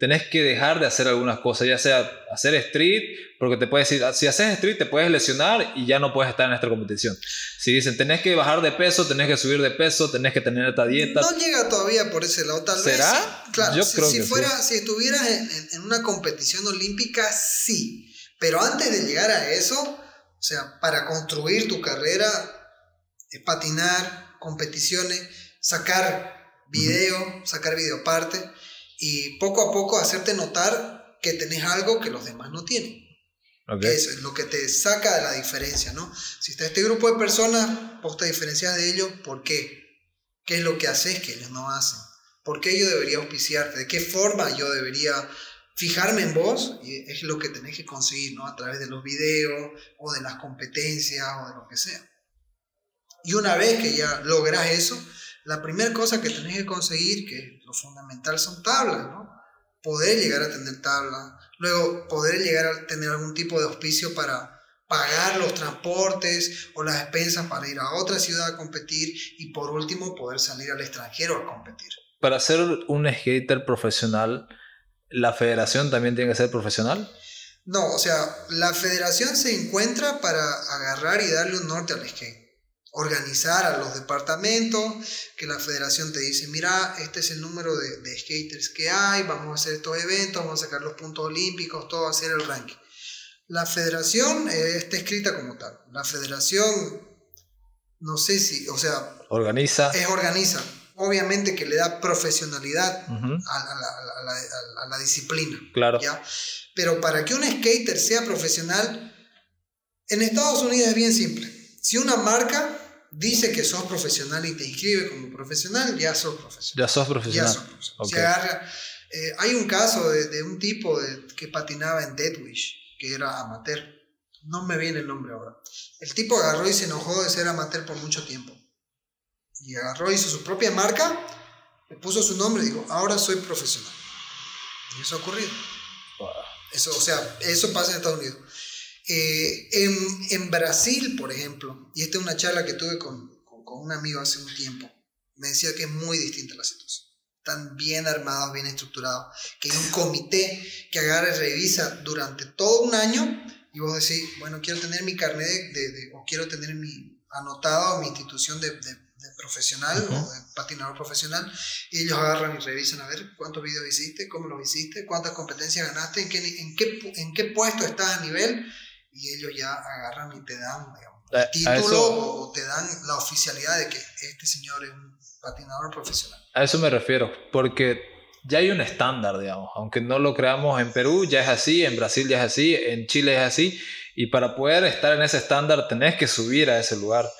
tenés que dejar de hacer algunas cosas, ya sea hacer street, porque te puedes decir, si haces street te puedes lesionar y ya no puedes estar en esta competición. Si dicen, tenés que bajar de peso, tenés que subir de peso, tenés que tener esta dieta. No llega todavía por ese lado, tal ¿Será? vez. sí. Claro, Yo si, creo si que fuera, si estuvieras en, una competición olímpica, sí. Pero antes de llegar a eso, o sea, para construir tu carrera, es patinar, competiciones, sacar video, sacar videoparte y poco a poco hacerte notar que tenés algo que los demás no tienen. Eso es lo que te saca de la diferencia, ¿no? Si está este grupo de personas, vos te diferencias de ellos, ¿por qué? ¿Qué es lo que haces que ellos no hacen? ¿Por qué yo debería auspiciarte? ¿De qué forma yo debería fijarme en vos? Y es lo que tenés que conseguir, ¿no? A través de los videos o de las competencias o de lo que sea. Y una vez que ya logras eso, la primera cosa que tenés que conseguir, que lo fundamental son tablas, ¿no? Poder llegar a tener tablas, luego poder llegar a tener algún tipo de auspicio para pagar los transportes o las expensas para ir a otra ciudad a competir y por último poder salir al extranjero a competir. Para ser un skater profesional, ¿la federación también tiene que ser profesional? No, o sea, la federación se encuentra para agarrar y darle un norte al skate. Organizar a los departamentos, que la federación te dice, mira, este es el número de, de skaters que hay, vamos a hacer estos eventos, vamos a sacar los puntos olímpicos, todo, hacer el ranking. La federación eh, está escrita como tal. La federación, no sé si, o sea, Organiza. es organiza. Obviamente que le da profesionalidad a, la- a la- a la- a la- a la disciplina. Claro. ¿ya? Pero para que un skater sea profesional, En Estados Unidos es bien simple. Si una marca dice que sos profesional y te inscribe como profesional, ya sos profesional. Ya sos profesional. Ya sos profesional. Se agarra- eh, hay un caso de, de un tipo de- que patinaba en Deadwish, que era amateur. No me viene el nombre ahora. El tipo agarró y se enojó de ser amateur por mucho tiempo. Y agarró, hizo su propia marca, le puso su nombre y dijo, ahora soy profesional. Y eso ha ocurrido. Eso, o sea, eso pasa en Estados Unidos. Eh, en, en Brasil, por ejemplo, y esta es una charla que tuve con, con, con un amigo hace un tiempo, me decía que es muy distinta la situación. Están bien armados, bien estructurados, que hay un comité que agarra y revisa durante todo un año y vos decís, bueno, quiero tener mi carnet de, de- de- o quiero tener mi anotado mi institución de, de- profesional Ujú. o de patinador profesional y ellos agarran y revisan a ver cuántos videos hiciste, cómo los hiciste, cuántas competencias ganaste, en qué, en qué, en qué puesto estás a nivel y ellos ya agarran y te dan digamos, el título eso- o o te dan la oficialidad de que este señor es un patinador profesional. A eso me refiero, porque ya hay un estándar, digamos, aunque no lo creamos en Perú, ya es así, en Brasil ya es así, en Chile es así, y para poder estar en ese estándar tenés que subir a ese lugar.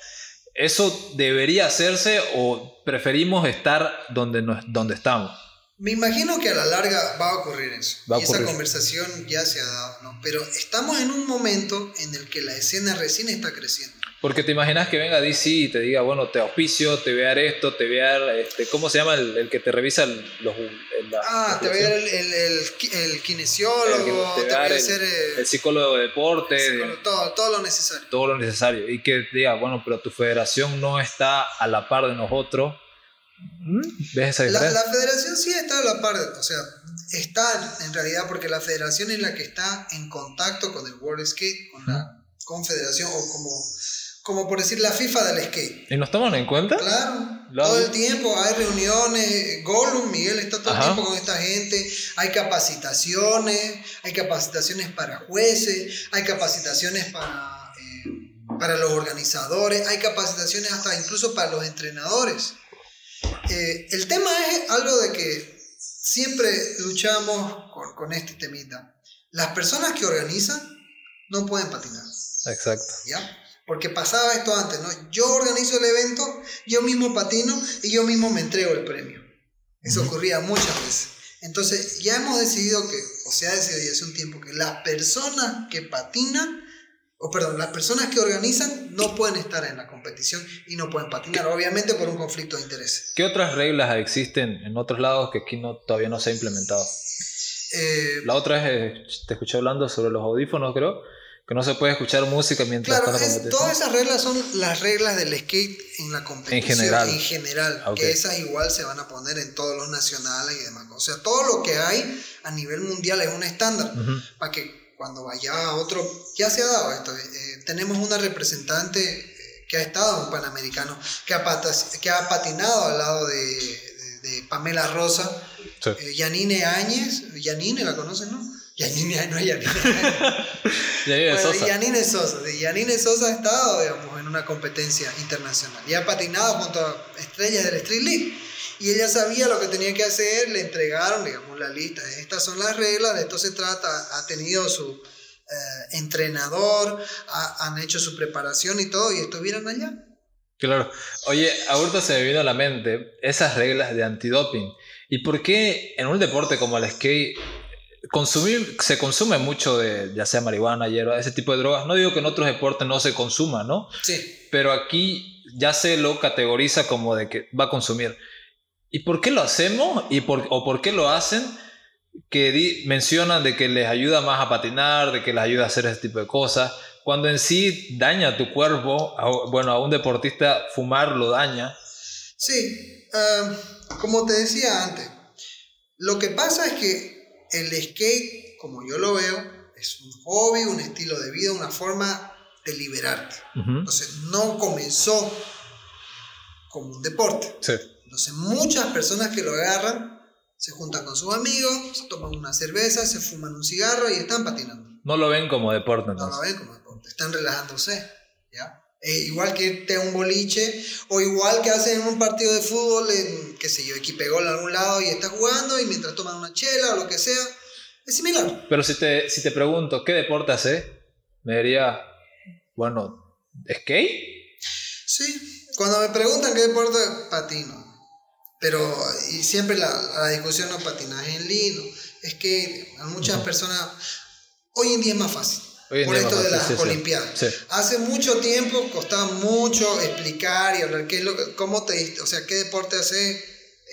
¿Eso debería hacerse o preferimos estar donde, nos, donde estamos? Me imagino que a la larga va a ocurrir eso. A y esa conversación ya se ha dado, ¿no? Pero estamos en un momento en el que la escena recién está creciendo. Porque te imaginas que venga DC y te diga, bueno, te auspicio, te voy a dar esto, te voy a dar, este, ¿cómo se llama el, el que te revisa los... el- la- Ah, te voy a dar el, el, kinesiólogo, te te, voy a hacer el psicólogo de deporte, psicólogo, todo, todo lo necesario. todo lo necesario. Y que diga, bueno, pero tu federación no está a la par de nosotros. ¿Mm? ¿Ves esa La, diferencia? la federación sí está a la par, o sea, está en realidad porque la federación es la que está en contacto con el World Skate, con la confederación o como, como por decir la FIFA del skate. ¿Y nos toman en cuenta? Claro, Lo todo el tiempo hay reuniones, Gollum, Miguel está todo Ajá. el tiempo con esta gente, hay capacitaciones, hay capacitaciones para jueces, hay capacitaciones para, eh, para los organizadores, hay capacitaciones hasta incluso para los entrenadores. Eh, el tema es algo de que siempre luchamos con, con este temita. Las personas que organizan no pueden patinar. Exacto. ¿ya? Porque pasaba esto antes, ¿no? Yo organizo el evento, yo mismo patino y yo mismo me entrego el premio. Eso ocurría muchas veces. Entonces, ya hemos decidido que, o se ha decidido hace un tiempo, que las personas que patinan, o perdón, las personas que organizan no pueden estar en la competición y no pueden patinar, obviamente por un conflicto de intereses. ¿Qué otras reglas existen en otros lados que aquí no, todavía no se ha implementado? Eh, La otra vez eh, te escuché hablando sobre los audífonos, creo, que no se puede escuchar música mientras Claro, está la es- todas esas reglas son las reglas del skate en la competición. general. En general. Ok. Que esas igual se van a poner en todos los nacionales y demás. O sea, todo lo que hay a nivel mundial es un estándar. Para que cuando vaya a otro. Ya se ha dado esto. eh, tenemos una representante eh, que ha estado en un panamericano, que ha, patas- que ha patinado al lado de, de- de Pamela Rosa, Sí. eh, Yanine Áñez. Yanine, ¿la conocen, no? Yanine, no es Yanine. Y ahí de Bueno, Sosa. Yanine Sosa. Yanine Sosa ha estado, digamos, en una competencia internacional y ha patinado junto a estrellas del Street League. Y ella sabía lo que tenía que hacer, le entregaron, digamos, la lista. Estas son las reglas, de esto se trata. Ha tenido su eh, entrenador, ha- han hecho su preparación y todo, y estuvieron allá. Claro. Oye, ahorita se me vino a la mente esas reglas de antidoping. ¿Y por qué en un deporte como el skate consumir, se consume mucho de ya sea marihuana, hierba, ese tipo de drogas? No digo que en otros deportes no se consuma, ¿no? Sí. Pero aquí ya se lo categoriza como de que va a consumir. ¿Y por qué lo hacemos? ¿Y por, ¿O por qué lo hacen? Que di- mencionan de que les ayuda más a patinar, de que les ayuda a hacer ese tipo de cosas, cuando en sí daña a tu cuerpo, a- bueno, a un deportista fumar lo daña. Sí, ah, como te decía antes, lo que pasa es que el skate, como yo lo veo, es un hobby, un estilo de vida, una forma de liberarte. Ujú. Entonces, no comenzó como un deporte. Sí. Entonces, muchas personas que lo agarran se juntan con sus amigos, se toman una cerveza, se fuman un cigarro y están patinando. No lo ven como deporte No entonces. lo ven como deporte, están relajándose. ¿ya? Eh, igual que irte a un boliche o igual que hacen en un partido de fútbol, en, qué sé yo, equipe gol a algún lado y estás jugando y mientras toman una chela o lo que sea, es similar. Pero si te, si te pregunto, ¿qué deporte haces? Me diría Bueno, ¿skate? Sí, cuando me preguntan qué deporte, patino. Pero, y siempre la, la discusión no patinaje en lino. Es que a muchas personas, hoy en día es más fácil. Por esto más de las sí. Olimpiadas. Sí. Hace mucho tiempo costaba mucho explicar y hablar qué es lo que, cómo te, o sea, qué deporte hace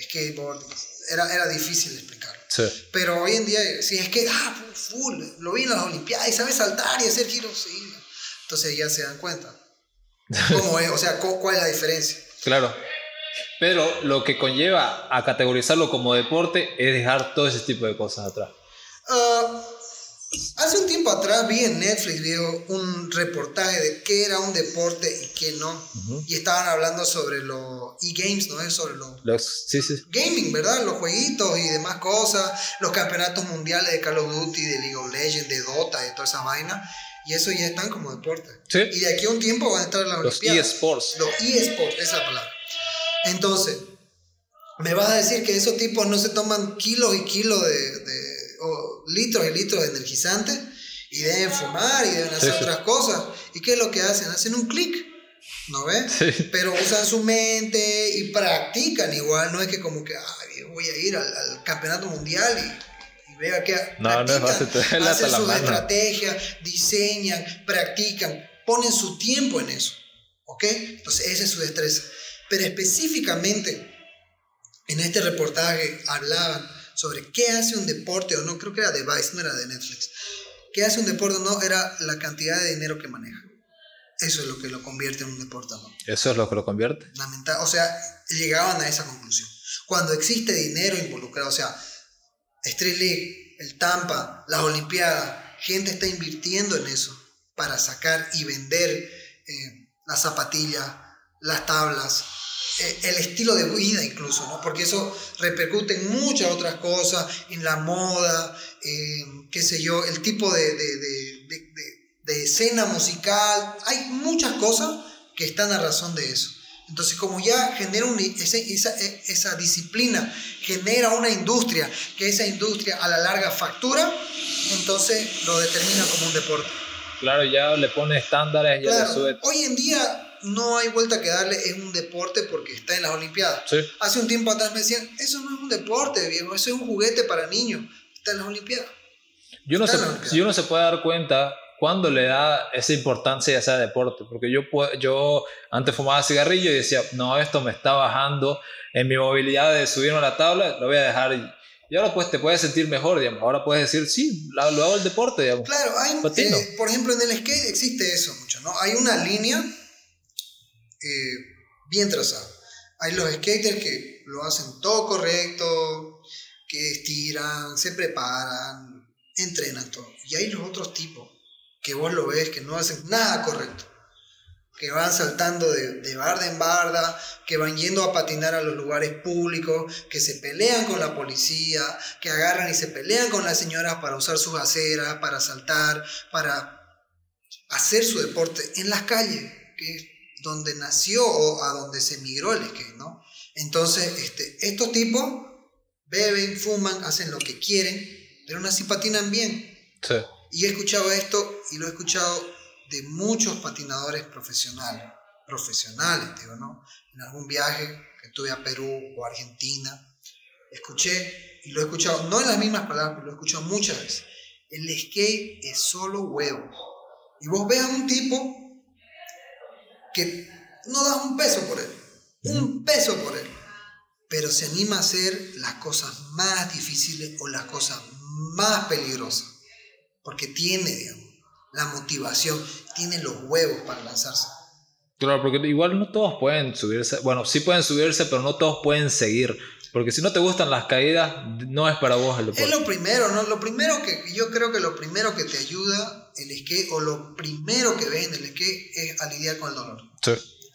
skateboard. Era, era difícil explicarlo. Sí. Pero hoy en día, si es que, ah, full, lo vi en las Olimpiadas y sabe saltar y hacer giros, sí. Entonces ya se dan cuenta. ¿Cómo es? O sea, cu- ¿cuál es la diferencia? Claro. Pero lo que conlleva a categorizarlo como deporte es dejar todo ese tipo de cosas atrás. Ah, hace un tiempo atrás vi en Netflix viejo, un reportaje de qué era un deporte y qué no. Y estaban hablando sobre los e-games, ¿no? Es sobre los Los- sí, sí. gaming, ¿verdad? Los jueguitos y demás cosas, los campeonatos mundiales de Call of Duty, de League of Legends, de Dota, de todas esas vainas. Y eso ya están como deporte. Sí. Y de aquí a un tiempo van a estar en las Los eSports. Los eSports, esa es la palabra. Entonces, me vas a decir que esos tipos no se toman kilos y kilos de, de- o litros y litros de energizantes y deben fumar y deben hacer Sí, sí. otras cosas. ¿Y qué es lo que hacen? Hacen un clic, ¿no ves? Sí. Pero usan su mente y practican igual, no es que como que "Ay, voy a ir al, al campeonato mundial y, vea que No, no es fácil, hacen sus estrategias, diseñan, practican, ponen su tiempo en eso, ¿ok? Entonces esa es su destreza. Pero específicamente en este reportaje hablaban sobre qué hace un deporte o no, creo que era de Vice, no era de Netflix. ¿Qué hace un deporte o no? Era la cantidad de dinero que maneja. Eso es lo que lo convierte en un deporte o no. Eso es lo que lo convierte. Lamenta- o sea, llegaban a esa conclusión. Cuando existe dinero involucrado, o sea, Street League, el Tampa, las Olimpiadas, gente está invirtiendo en eso para sacar y vender eh, las zapatillas, las tablas, eh, el estilo de vida incluso, ¿no? Porque eso repercute en muchas otras cosas, en la moda, en, qué sé yo, el tipo de, de- de- de- escena musical, hay muchas cosas que están a razón de eso. Entonces, como ya genera un- esa, e- esa disciplina, genera una industria, que esa industria a la larga factura, entonces lo determina como un deporte. Claro, ya le pone estándares, ya Claro, le sube. hoy en día no hay vuelta que darle, es un deporte porque está en las Olimpiadas. Sí. Hace un tiempo atrás me decían, eso no es un deporte, viejo, eso es un juguete para niños, está en las Olimpiadas. Y uno, se, si uno se puede dar cuenta cuando le da esa importancia ya sea deporte, porque yo, yo antes fumaba cigarrillo y decía, no, esto me está bajando en mi movilidad de subirme a la tabla, lo voy a dejar. Y, ahora pues te puedes sentir mejor, digamos. Ahora puedes decir, sí, lo, hago el deporte, digamos. Claro, hay, eh, por ejemplo, en el skate existe eso mucho, ¿no? Hay una línea eh, bien trazada. Hay los skaters que lo hacen todo correcto, que estiran, se preparan, entrenan todo. Y hay los otros tipos que vos lo ves que no hacen nada correcto. Que van saltando de, de barda en barda, que van yendo a patinar a los lugares públicos, que se pelean con la policía, que agarran y se pelean con las señoras para usar sus aceras, para saltar, para hacer su deporte en las calles, que donde nació o a donde se migró el skate, ¿no? Entonces, este, estos tipos beben, fuman, hacen lo que quieren, pero aún así patinan bien. Sí. Y he escuchado esto y lo he escuchado de muchos patinadores profesionales, profesionales, digo, ¿no? En algún viaje que tuve a Perú o Argentina, escuché y lo he escuchado, no en las mismas palabras, pero lo he escuchado muchas veces. El skate es solo huevos. Y vos ves a un tipo que no das un peso por él, un peso por él, pero se anima a hacer las cosas más difíciles o las cosas más peligrosas porque tiene, digamos, la motivación, tiene los huevos para lanzarse. Claro, porque igual no todos pueden subirse. Bueno, sí pueden subirse, pero no todos pueden seguir. Porque si no te gustan las caídas, no es para vos el Es deporte. lo primero, ¿no? Lo primero que yo creo que lo primero que te ayuda el skate o lo primero que ves en el skate es a lidiar con el dolor. Sí.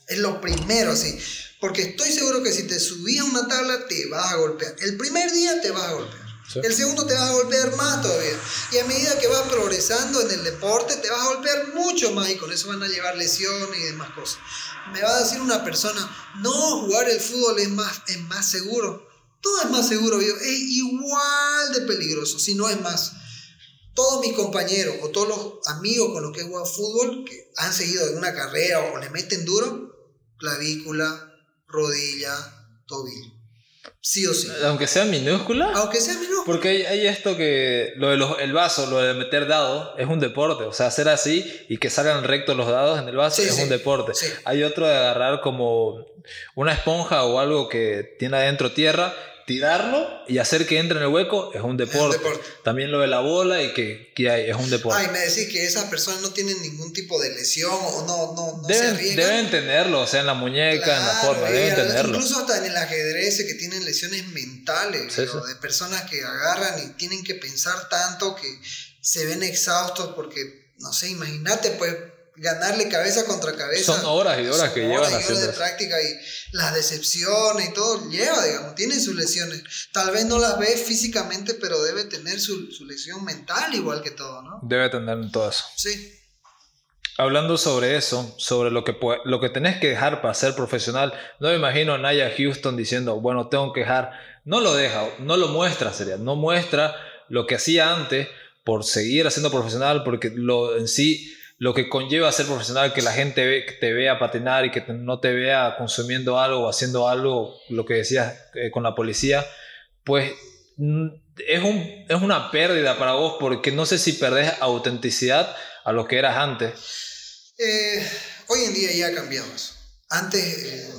Es lo primero, así. Porque estoy seguro que si te subís a una tabla te vas a golpear. El primer día te vas a golpear. Sí. El segundo te vas a golpear más todavía. Y a medida que vas progresando en el deporte, te vas a golpear mucho más y con eso van a llevar lesiones y demás cosas. Me va a decir una persona, no, jugar el fútbol es más, es más seguro. Todo es más seguro, viejo. es igual de peligroso, si no es más. todos mis compañeros o todos los amigos con los que he jugado fútbol, que han seguido en una carrera o le meten duro, clavícula, rodilla, tobillo. Sí o sí. Aunque sea minúscula. Aunque sea minúscula. Porque hay, hay esto que lo de los, el vaso, lo de meter dados, es un deporte. O sea, hacer así y que salgan rectos los dados en el vaso Sí, es sí, un deporte. sí. Hay otro de agarrar como una esponja o algo que tiene adentro tierra, tirarlo y hacer que entre en el hueco es un deporte. deporte. También lo de la bola y que, que hay, es un deporte. Ay, me decís que esas personas no tienen ningún tipo de lesión o no, no, no se deben, deben tenerlo, o sea, en la muñeca, en la forma, deben tenerlo. Incluso hasta en el ajedrez que tienen lesiones mentales, sí. de personas que agarran y tienen que pensar tanto que se ven exhaustos porque, no sé, imagínate pues ganarle cabeza contra cabeza. Son horas y horas Son que horas llevan y horas haciendo de práctica y las decepciones y todo lleva, digamos, tiene sus lesiones. Tal vez no las ve físicamente, pero debe tener su, su lesión mental igual que todo, ¿no? Debe tener en todo eso. Sí. Hablando sobre eso, sobre lo que, lo que tenés que dejar para ser profesional, no me imagino a Naya Houston diciendo, bueno, tengo que dejar, no lo deja, no lo muestra, sería, no muestra lo que hacía antes por seguir haciendo profesional, porque lo en sí, lo que conlleva ser profesional, que la gente te vea patinar y que te- no te vea consumiendo algo o haciendo algo, lo que decías eh, con la policía, pues mm, es, un, es una pérdida para vos porque no sé si perdés autenticidad a lo que eras antes. Eh, hoy en día ya ha cambiado eso. Antes eh,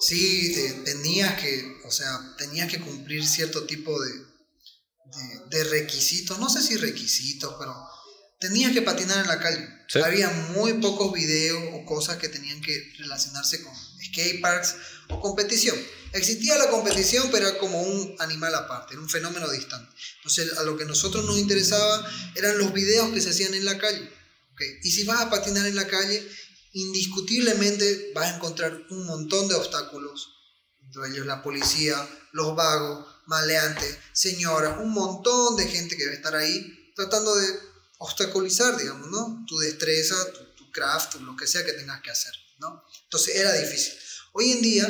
sí eh, tenías que, o sea, tenías que cumplir cierto tipo de, de, de requisitos, no sé si requisitos, pero tenías que patinar en la calle. Sí. Había muy pocos videos o cosas que tenían que relacionarse con skate parks o competición. Existía la competición, pero era como un animal aparte, era un fenómeno distante. Entonces, a lo que nosotros nos interesaba eran los videos que se hacían en la calle. Y si vas a patinar en la calle, indiscutiblemente vas a encontrar un montón de obstáculos. Entre ellos la policía, los vagos, maleantes, señoras, un montón de gente que va a estar ahí tratando de obstaculizar, digamos, ¿no? Tu destreza, tu, tu craft, lo que sea que tengas que hacer, ¿no? Entonces era difícil. Hoy en día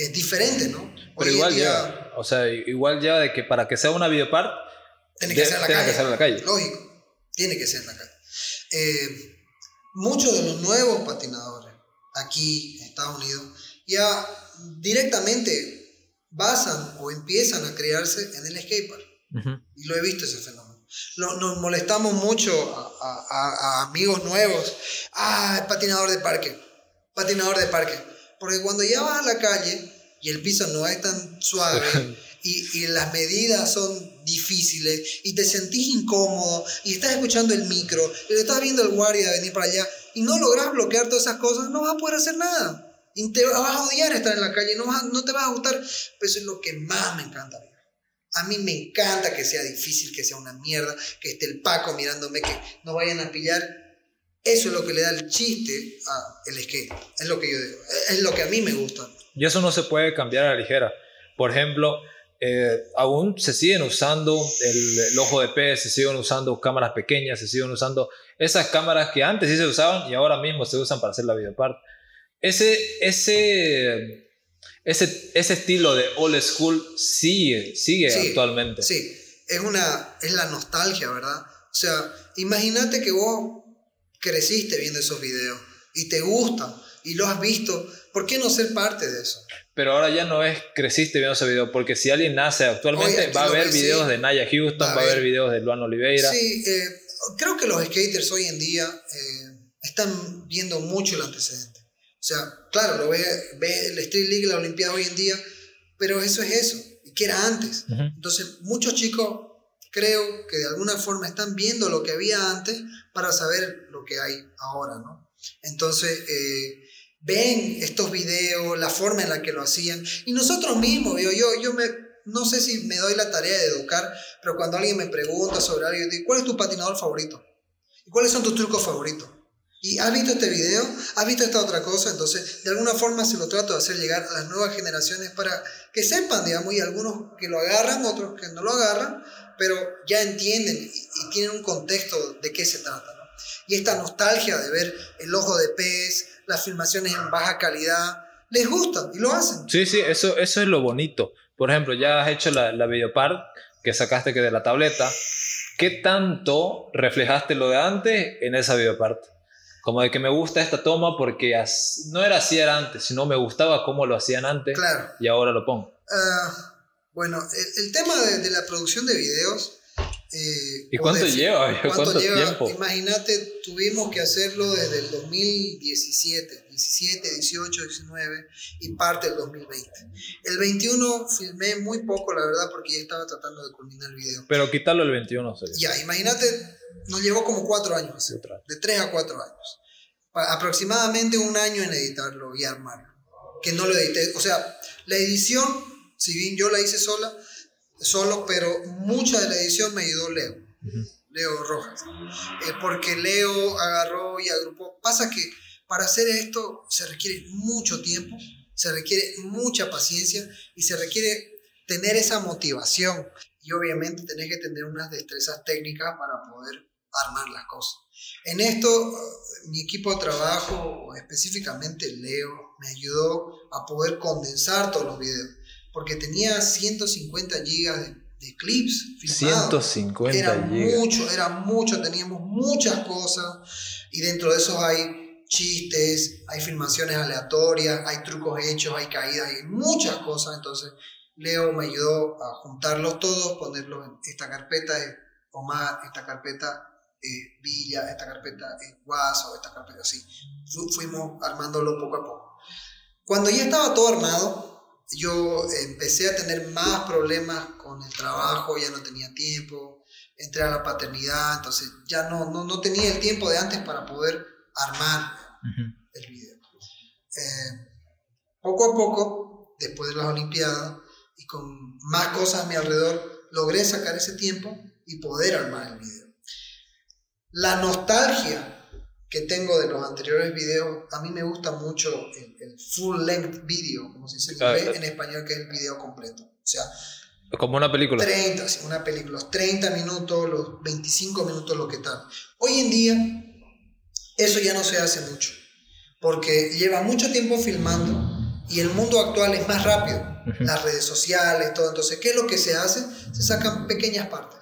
es diferente, ¿no? Hoy Pero igual día lleva, o sea, igual lleva de que para que sea una videopart, tiene que de- ser la tiene calle. que ser en la calle. Lógico, tiene que ser en la calle. Eh, muchos de los nuevos patinadores aquí en Estados Unidos ya directamente basan o empiezan a crearse en el skatepark. Y lo he visto ese fenómeno. Nos molestamos mucho a, a- a- a amigos nuevos. Ah, es patinador de parque. Patinador de parque. Porque cuando ya vas a la calle y el piso no es tan suave y, y las medidas son difíciles y te sentís incómodo y estás escuchando el micro y le estás viendo el guardia venir para allá y no logras bloquear todas esas cosas, no vas a poder hacer nada. Y te vas a odiar estar en la calle, no, vas a- no te vas a gustar. Pero eso es lo que más me encanta. A mí me encanta que sea difícil, que sea una mierda, que esté el Paco mirándome, que no vayan a pillar. Eso es lo que le da el chiste al skate. Es lo que yo digo. Es lo que a mí me gusta. Y eso no se puede cambiar a la ligera. Por ejemplo, eh, aún se siguen usando el, el ojo de pez, se siguen usando cámaras pequeñas, se siguen usando esas cámaras que antes sí se usaban y ahora mismo se usan para hacer la videopart. Ese, ese, ese, ese estilo de old school sigue, sigue Sí, actualmente. Sí, es, una, es la nostalgia, ¿verdad? O sea, imagínate que vos creciste viendo esos videos y te gustan y lo has visto. ¿Por qué no ser parte de eso? Pero ahora ya no es creciste viendo ese video, porque si alguien nace actualmente Oye, va a ver ves, sí. videos de Naya Houston, Va a va a ver ver. videos de Luan Oliveira. Sí, eh, creo que los skaters hoy en día eh, están viendo mucho el antecedente. O sea, claro, lo ve, ve el Street League, la Olimpiada hoy en día, pero eso es eso, y que era antes. Entonces, muchos chicos creo que de alguna forma están viendo lo que había antes para saber lo que hay ahora, ¿no? Entonces, eh, ven estos videos, la forma en la que lo hacían, y nosotros mismos, yo, yo, yo me, no sé si me doy la tarea de educar, pero cuando alguien me pregunta sobre algo, yo digo, ¿cuál es tu patinador favorito? ¿Y cuáles son tus trucos favoritos? ¿Y has visto este video? ¿Has visto esta otra cosa? Entonces, de alguna forma se lo trato de hacer llegar a las nuevas generaciones para que sepan, digamos, y algunos que lo agarran, otros que no lo agarran, pero ya entienden y, tienen un contexto de qué se trata. ¿no? Y esta nostalgia de ver el ojo de pez, las filmaciones en baja calidad, les gusta y lo hacen. Sí, sí, eso, eso es lo bonito. Por ejemplo, ya has hecho la, la videopart que sacaste que de la tableta, ¿qué tanto reflejaste lo de antes en esa videoparte? Como de que me gusta esta toma porque no era así era antes, sino me gustaba cómo lo hacían antes claro. y ahora lo pongo. Ah, bueno, el, tema de, la producción de videos... Eh, ¿Y cuánto lleva? ¿Cuánto, tiempo? Imagínate, tuvimos que hacerlo desde el 2017, 17, 18, 19 y parte del 2020. El 21 filmé muy poco, la verdad, porque ya estaba tratando de culminar el video. Pero quitarlo el 21, Ya, imagínate nos llevó como cuatro años, de tres a cuatro años. Aproximadamente un año en editarlo y armarlo. Que no lo edité. O sea, la edición, si bien yo la hice sola, solo, pero mucha de la edición me ayudó Leo. Leo Rojas. Eh, porque Leo agarró y agrupó. Pasa que para hacer esto se requiere mucho tiempo, se requiere mucha paciencia y se requiere tener esa motivación. Y obviamente tenés que tener unas destrezas técnicas para poder armar las cosas. En esto, uh, mi equipo de trabajo, específicamente Leo, me ayudó a poder condensar todos los videos, porque tenía 150 gigas de, clips filmados. 150 era mucho, era mucho, teníamos muchas cosas y dentro de esos hay chistes, hay filmaciones aleatorias, hay trucos hechos, hay caídas, hay muchas cosas, entonces Leo me ayudó a juntarlos todos, ponerlos en esta carpeta, Omar, esta carpeta Villa, esta carpeta es Guaso, esta carpeta así. fuimos armándolo poco a poco. Cuando ya estaba todo armado, yo empecé a tener más problemas con el trabajo, ya no tenía tiempo, entré a la paternidad, entonces ya no, no, no tenía el tiempo de antes para poder armar el video. Eh, poco a poco, después de las Olimpiadas y con más cosas a mi alrededor, logré sacar ese tiempo y poder armar el video. La nostalgia que tengo de los anteriores videos, a mí me gusta mucho el, full length video, como se dice en español, que es el video completo. O sea, como una película. 30, una película, los 30 minutos, los 25 minutos, lo que tal. Hoy en día, eso ya no se hace mucho, porque lleva mucho tiempo filmando y el mundo actual es más rápido. Las redes sociales, todo. Entonces, ¿qué es lo que se hace? Se sacan pequeñas partes,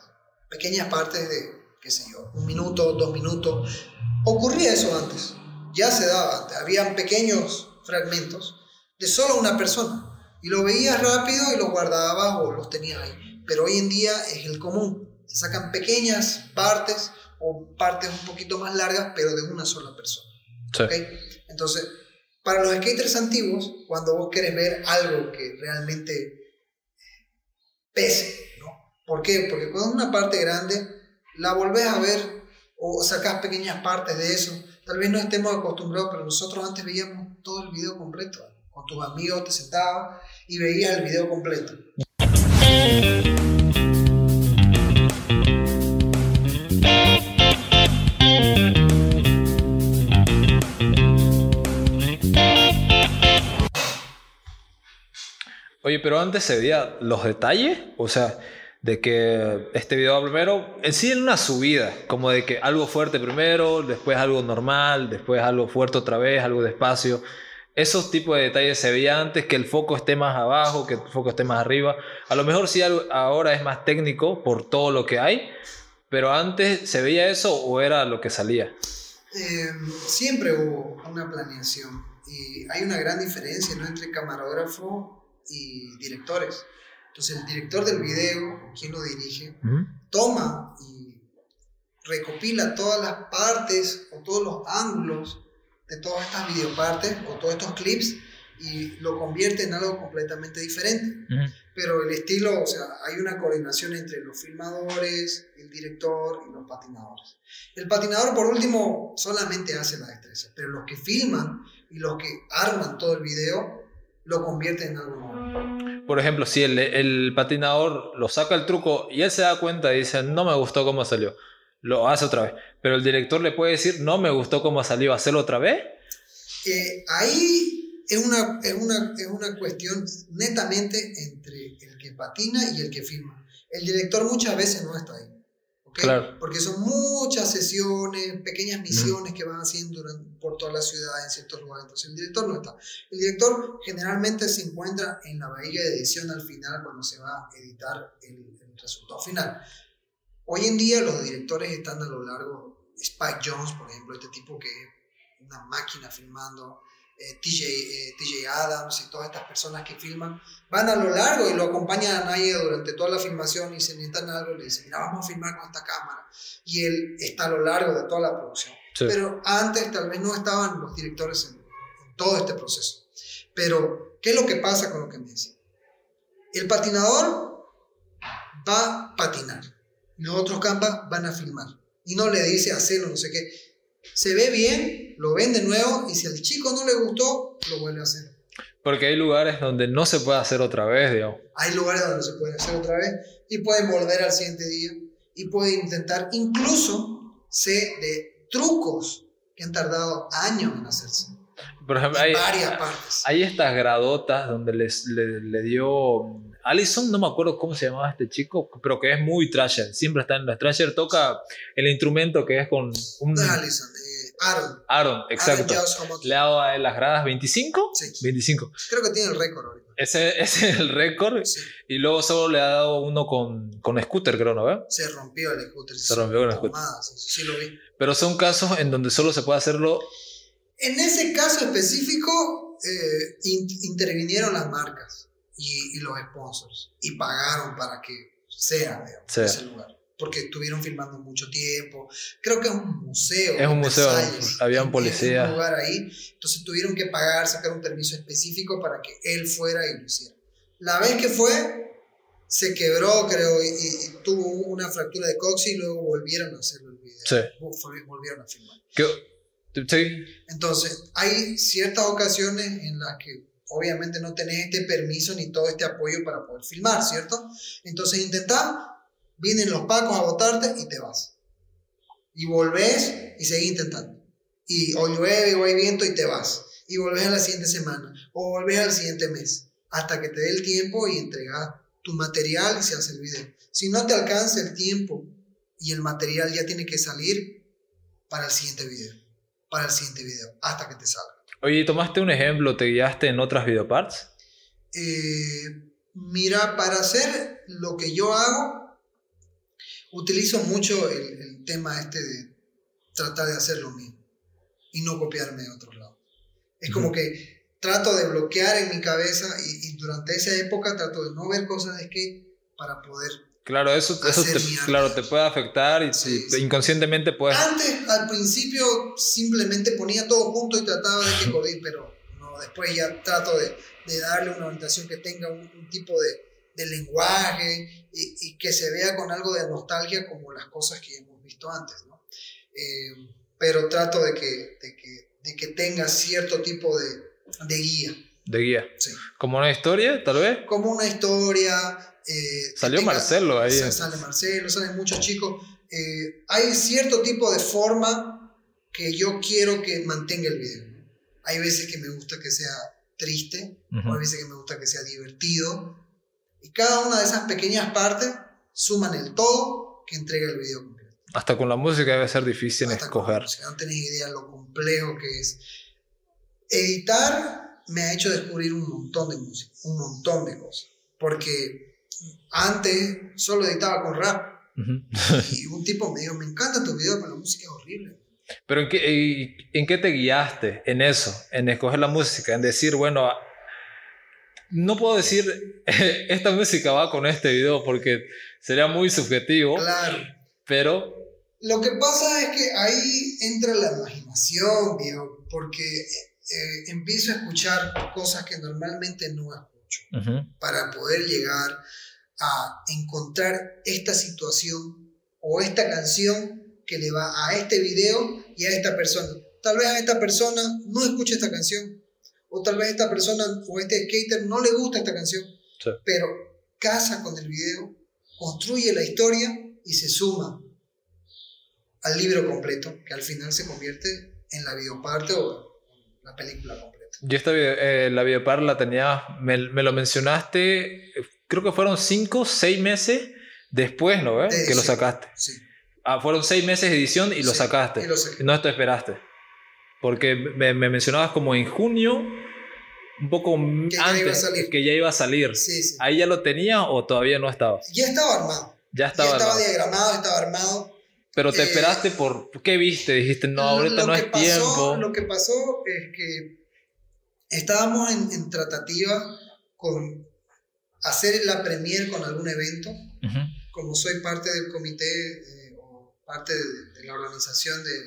pequeñas partes de qué sé yo, un minuto, dos minutos. Ocurría eso antes, ya se daba antes, habían pequeños fragmentos de solo una persona y lo veías rápido y lo guardabas o los tenías ahí. Pero hoy en día es el común, se sacan pequeñas partes o partes un poquito más largas, pero de una sola persona. Entonces, para los skaters antiguos, cuando vos querés ver algo que realmente pese, ¿no? ¿Por qué? Porque cuando es una parte grande, la volvés a ver o sacas pequeñas partes de eso. Tal vez no estemos acostumbrados, pero nosotros antes veíamos todo el video completo. Con tus amigos te sentabas y veías el video completo. Oye, pero antes se veía los detalles, o sea, de que este video primero, en sí en una subida, como de que algo fuerte primero, después algo normal, después algo fuerte otra vez, algo despacio. Esos tipos de detalles se veía antes, que el foco esté más abajo, que el foco esté más arriba. A lo mejor sí ahora es más técnico por todo lo que hay, pero antes se veía eso o era lo que salía. Eh, siempre hubo una planeación y hay una gran diferencia ¿no? entre camarógrafo y directores. Entonces el director del video, quien lo dirige, toma y recopila todas las partes o todos los ángulos de todas estas videopartes o todos estos clips y lo convierte en algo completamente diferente. Pero el estilo, o sea, hay una coordinación entre los filmadores, el director y los patinadores. El patinador, por último, solamente hace la destreza, pero los que filman y los que arman todo el video lo convierten en algo nuevo por ejemplo, si el, patinador lo saca el truco y él se da cuenta y dice, no me gustó cómo salió, lo hace otra vez. Pero el director le puede decir, no me gustó cómo salió, hacerlo otra vez. Eh, ahí es una, es, una, es una cuestión netamente entre el que patina y el que filma. El director muchas veces no está ahí. ¿Ok? Claro. Porque son muchas sesiones, pequeñas misiones que van haciendo durante- por toda la ciudad en ciertos lugares. Entonces el director no está. El director generalmente se encuentra en la bahía de edición al final cuando se va a editar el, el resultado final. Hoy en día los directores están a lo largo, Spike Jones, por ejemplo, este tipo que es una máquina filmando, eh, TJ, eh, TJ Adams y todas estas personas que filman, van a lo largo y lo acompañan a Naya durante toda la filmación y se necesitan algo y le dicen, mira, vamos a filmar con esta cámara. Y él está a lo largo de toda la producción. Sí. Pero antes tal vez no estaban los directores en, en todo este proceso. Pero, ¿qué es lo que pasa con lo que me decía? El patinador va a patinar. Los otros campas van a filmar. Y no le dice hacerlo, no sé qué. Se ve bien, lo ven de nuevo y si al chico no le gustó, lo vuelve a hacer. Porque hay lugares donde no se puede hacer otra vez, digamos. Hay lugares donde se puede hacer otra vez y pueden volver al siguiente día y pueden intentar, incluso sé de trucos que han tardado años en hacerse. Por ejemplo, En hay, varias partes. hay estas gradotas donde les, le, le dio... Allison, no me acuerdo cómo se llamaba este chico, pero que es muy trasher. Siempre está en las trasher. Toca el instrumento que es con un... No es Allison, Aaron. Aaron, exacto. Aaron. Le ha dado a él las gradas 25. Sí. 25. Creo que tiene el récord ahorita. Ese, ese es el récord. Sí. Y luego solo le ha dado uno con, con scooter, creo, ¿no? ve? Se rompió el scooter. Se rompió con el scooter. Sí lo vi. Pero son casos en donde solo se puede hacerlo. En ese caso específico, eh, in- intervinieron las marcas y, y los sponsors y pagaron para que sea digamos, Sea. ese lugar. Porque estuvieron filmando mucho tiempo. Creo que es un museo. Es un museo, Versalles, habían policías. un lugar ahí. Entonces tuvieron que pagar, sacar un permiso específico para que él fuera y lo hiciera. La vez que fue, se quebró, creo, y, y- tuvo una fractura de coxis y luego volvieron a hacerlo el video. Sí. Vol- Volvieron a filmar. que- sí, Entonces, hay ciertas ocasiones en las que obviamente no tenés este permiso ni todo este apoyo para poder filmar, ¿cierto? Entonces intentá, vienen los pacos a botarte y te vas. Y volvés y seguís intentando. Y o llueve o hay viento y te vas. Y volvés a la siguiente semana o volvés al siguiente mes. Hasta que te dé el tiempo y entregás tu material y se hace el video. Si no te alcanza el tiempo y el material ya tiene que salir para el siguiente video para el siguiente video, hasta que te salga. Oye, ¿tomaste un ejemplo? ¿Te guiaste en otras videoparts? Eh, mira, para hacer lo que yo hago, utilizo mucho el, el tema este de tratar de hacer lo mismo y no copiarme de otros lados. Es como Ujú. que trato de bloquear en mi cabeza y, y durante esa época trato de no ver cosas de skate para poder Claro, eso, eso te, claro, te puede afectar y Sí, sí. inconscientemente puedes... Antes, al principio, simplemente ponía todo junto y trataba de que coordine, pero no, después ya trato de, de darle una orientación que tenga un, un tipo de, de lenguaje y, y que se vea con algo de nostalgia como las cosas que hemos visto antes, ¿no? Eh, pero trato de que, de que, de que tenga cierto tipo de, de guía, De guía. sí. Como una historia, tal vez. Como una historia... eh, Salió tenga- Marcelo ahí. Sa- Sale Marcelo, salen muchos chicos. Eh, hay cierto tipo de forma que yo quiero que mantenga el video. Hay veces que me gusta que sea triste, Ujú. o hay veces que me gusta que sea divertido. Y cada una de esas pequeñas partes suman el todo que entrega el video completo. Hasta con la música debe ser difícil Hasta escoger. sea, no tenés idea lo complejo que es. Editar me ha hecho descubrir un montón de música, un montón de cosas. Porque antes solo editaba con rap. Y un tipo me dijo, me encanta tu video, pero la música es horrible. Pero ¿en qué, ¿en qué te guiaste en eso? En escoger la música, en decir, bueno, no puedo decir esta música va con este video porque sería muy subjetivo, Claro. pero Lo que pasa es que ahí entra la imaginación, viejo, porque eh, empiezo a escuchar cosas que normalmente no escucho. para poder llegar a encontrar esta situación o esta canción que le va a este video y a esta persona. Tal vez a esta persona no escuche esta canción, o tal vez esta persona o este skater no le gusta esta canción, Sí. pero casa con el video, construye la historia y se suma al libro completo, que al final se convierte en la videoparte o la película completa. yo esta, video- eh, la videopar la tenía, me, me lo mencionaste, eh, creo que fueron cinco, seis meses después, ¿no? De Que lo sacaste. Sí. Ah, fueron seis meses de edición y lo Sí, sacaste. y lo. No te esperaste. Porque me, me mencionabas como en junio, un poco Que ya antes, iba a salir. que ya iba a salir. Sí, sí. ¿Ahí ya lo tenía o todavía no estaba? Ya estaba armado. Ya Ya estaba. estaba armado. diagramado, estaba armado. Pero te eh, esperaste por... ¿Qué viste? Dijiste, no, ahorita no es pasó- tiempo. Lo que pasó es que estábamos en, en tratativa con hacer la premier con algún evento. Ujú. Como soy parte del comité eh, o parte de, de la organización de, de-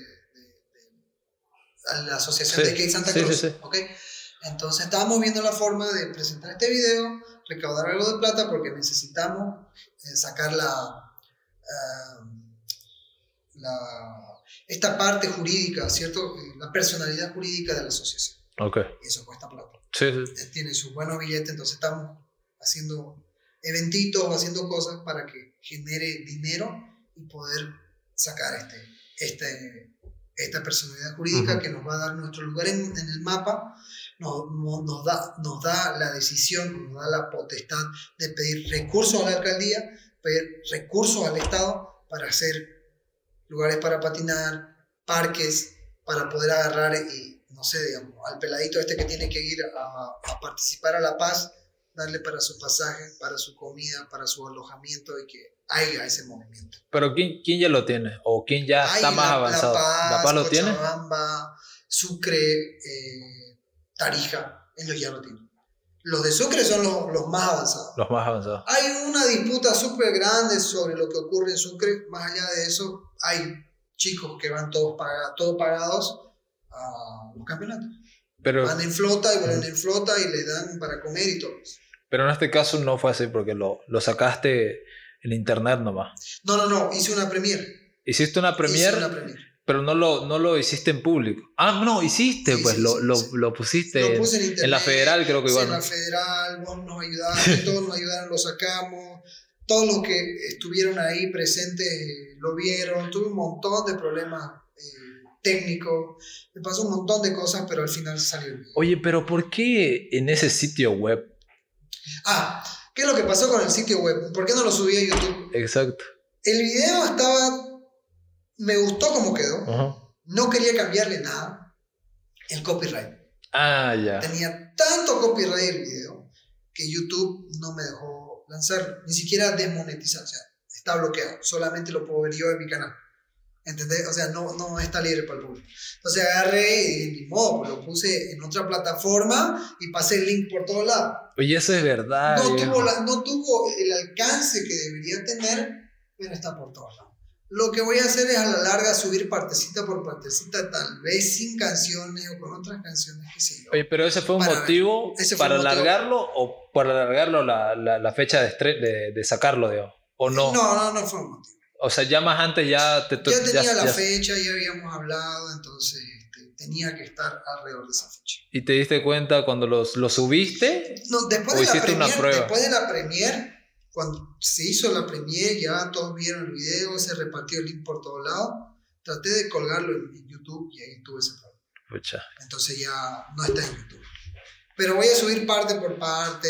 de la Asociación Sí, de Skate Santa Cruz. sí, sí. ¿ok? Entonces estábamos viendo la forma de presentar este video, recaudar algo de plata porque necesitamos eh, sacar la, ah, la- esta parte jurídica, ¿cierto? Eh, La personalidad jurídica de la asociación. Ok. Y eso cuesta plata. Sí, sí. Eh, Tiene sus buenos billetes, entonces estamos haciendo eventitos, haciendo cosas para que genere dinero y poder sacar este, este, esta personalidad jurídica Ujú. que nos va a dar nuestro lugar en, en el mapa, nos, da, nos da la decisión, nos da la potestad de pedir recursos a la alcaldía, pedir recursos al Estado para hacer lugares para patinar, parques, para poder agarrar y, no sé, digamos, al peladito este que tiene que ir a, a participar a La Paz, darle para su pasaje, para su comida, para su alojamiento y que haya ese movimiento. Pero ¿quién, quién ya lo tiene? ¿O quién ya está más La- avanzado? La Paz, ¿La Paz lo tiene? Sucre, eh, Tarija, ellos ya lo tienen. Los de Sucre son los, los más avanzados. Los más avanzados. Hay una disputa súper grande sobre lo que ocurre en Sucre. Más allá de eso, hay chicos que van todos, paga- todos pagados a los campeonatos. Pero, Van en flota y vuelan en flota y les dan para comer y todo. pero en este caso no fue así porque lo, lo sacaste en internet nomás. No, no, no, hice una premier. Hiciste una Hice premier, una premier. Pero no lo, no lo hiciste en público. Ah, no, hiciste, Sí, pues sí, lo, sí, lo, lo pusiste Lo en- puse en en, internet. la federal, creo que igual. En la federal, vos nos ayudaste, todos nos ayudaron, lo sacamos. Todos los que estuvieron ahí presentes eh, lo vieron. Tuve un montón de problemas eh, técnicos. Me pasó un montón de cosas, pero al final salió bien. Oye, pero ¿por qué en ese sitio web? Ah, ¿qué es lo que pasó con el sitio web? ¿Por qué no lo subí a YouTube? Exacto. El video estaba. Me gustó como quedó. Ajá. No quería cambiarle nada. El copyright. Ah, ya. Tenía tanto copyright el video que YouTube no me dejó lanzarlo. Ni siquiera desmonetizar. O sea, está bloqueado. Solamente lo puedo ver yo en mi canal. ¿Entendés? O sea, no, no está libre para el público. Entonces agarré y ni modo, pues lo puse en otra plataforma y pasé el link por todos lados. Oye, eso es verdad. no, tuvo la- no tuvo el alcance que debería tener, pero está por todos lados. Lo que voy a hacer es a la larga subir partecita por partecita, tal vez sin canciones o con otras canciones, sé yo. Oye, pero ese fue un Para motivo fue para alargarlo o para alargarlo la, la, la fecha de, de, de sacarlo, digamos. O no. no, no, no fue un motivo. O sea, ya más antes ya te Ya tenía la ya- fecha, ya habíamos hablado, entonces este, tenía que estar alrededor de esa fecha. Y te diste cuenta cuando los, lo subiste. No, después ¿O de la hiciste una premier, prueba? después de la premier, cuando se hizo la premier, ya todos vieron el video, se repartió el link por todos lados. Traté de colgarlo en, en YouTube y ahí tuve ese problema. Pucha. Entonces ya no está en YouTube. Pero voy a subir parte por parte.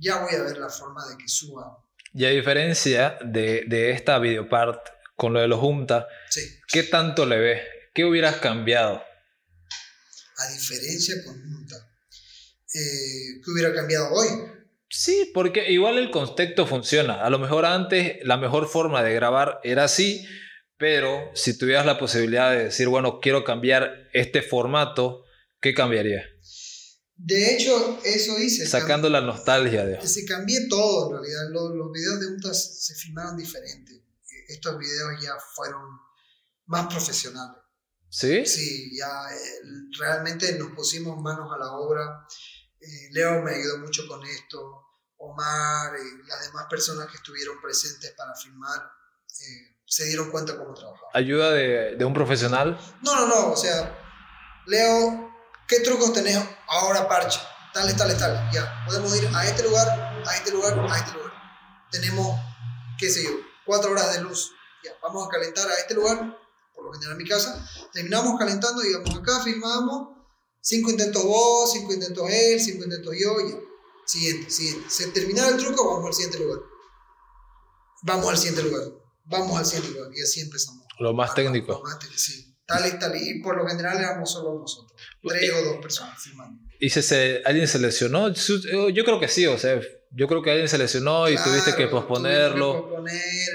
Ya voy a ver la forma de que suba. Y a diferencia de, de esta videopart con lo de los Junta, Sí. ¿qué tanto le ves? ¿Qué hubieras cambiado? A diferencia con Junta. Eh, ¿Qué hubiera cambiado hoy? Sí, porque igual el contexto funciona. A lo mejor antes la mejor forma de grabar era así, pero si tuvieras la posibilidad de decir, bueno, quiero cambiar este formato, ¿qué cambiaría? De hecho, eso hice. Sacando la nostalgia de... Se cambié todo en realidad. Los, los videos de Junta se, se filmaron diferente. Eh, Estos videos ya fueron más profesionales. ¿Sí? Sí, ya eh, realmente nos pusimos manos a la obra. Eh, Leo me ayudó mucho con esto. Omar y las demás personas que estuvieron presentes para filmar eh, se dieron cuenta cómo trabajaba. Ayuda de, de un profesional. No, no, no. O sea, Leo, ¿qué trucos tenés ahora, Parche? Tales, tales, tales. Ya, podemos ir a este lugar, a este lugar, a este lugar. Tenemos, qué sé yo, cuatro horas de luz. Ya, vamos a calentar a este lugar, por lo general en mi casa. Terminamos calentando, digamos, acá filmamos. Cinco intentos vos, cinco intentos él, cinco intentos yo, ya. Siguiente, siguiente. Se terminara el truco, vamos al siguiente lugar. Vamos al siguiente lugar. vamos al científico y así empezamos. Lo más técnico. lo más técnico, sí. Tal y tal. Y por lo general éramos solo nosotros. Tres o dos personas filmando. ¿Y si se, alguien se lesionó? Yo creo que sí, o sea, yo creo que alguien se lesionó y tuviste que Claro, posponerlo. tuvimos que posponer,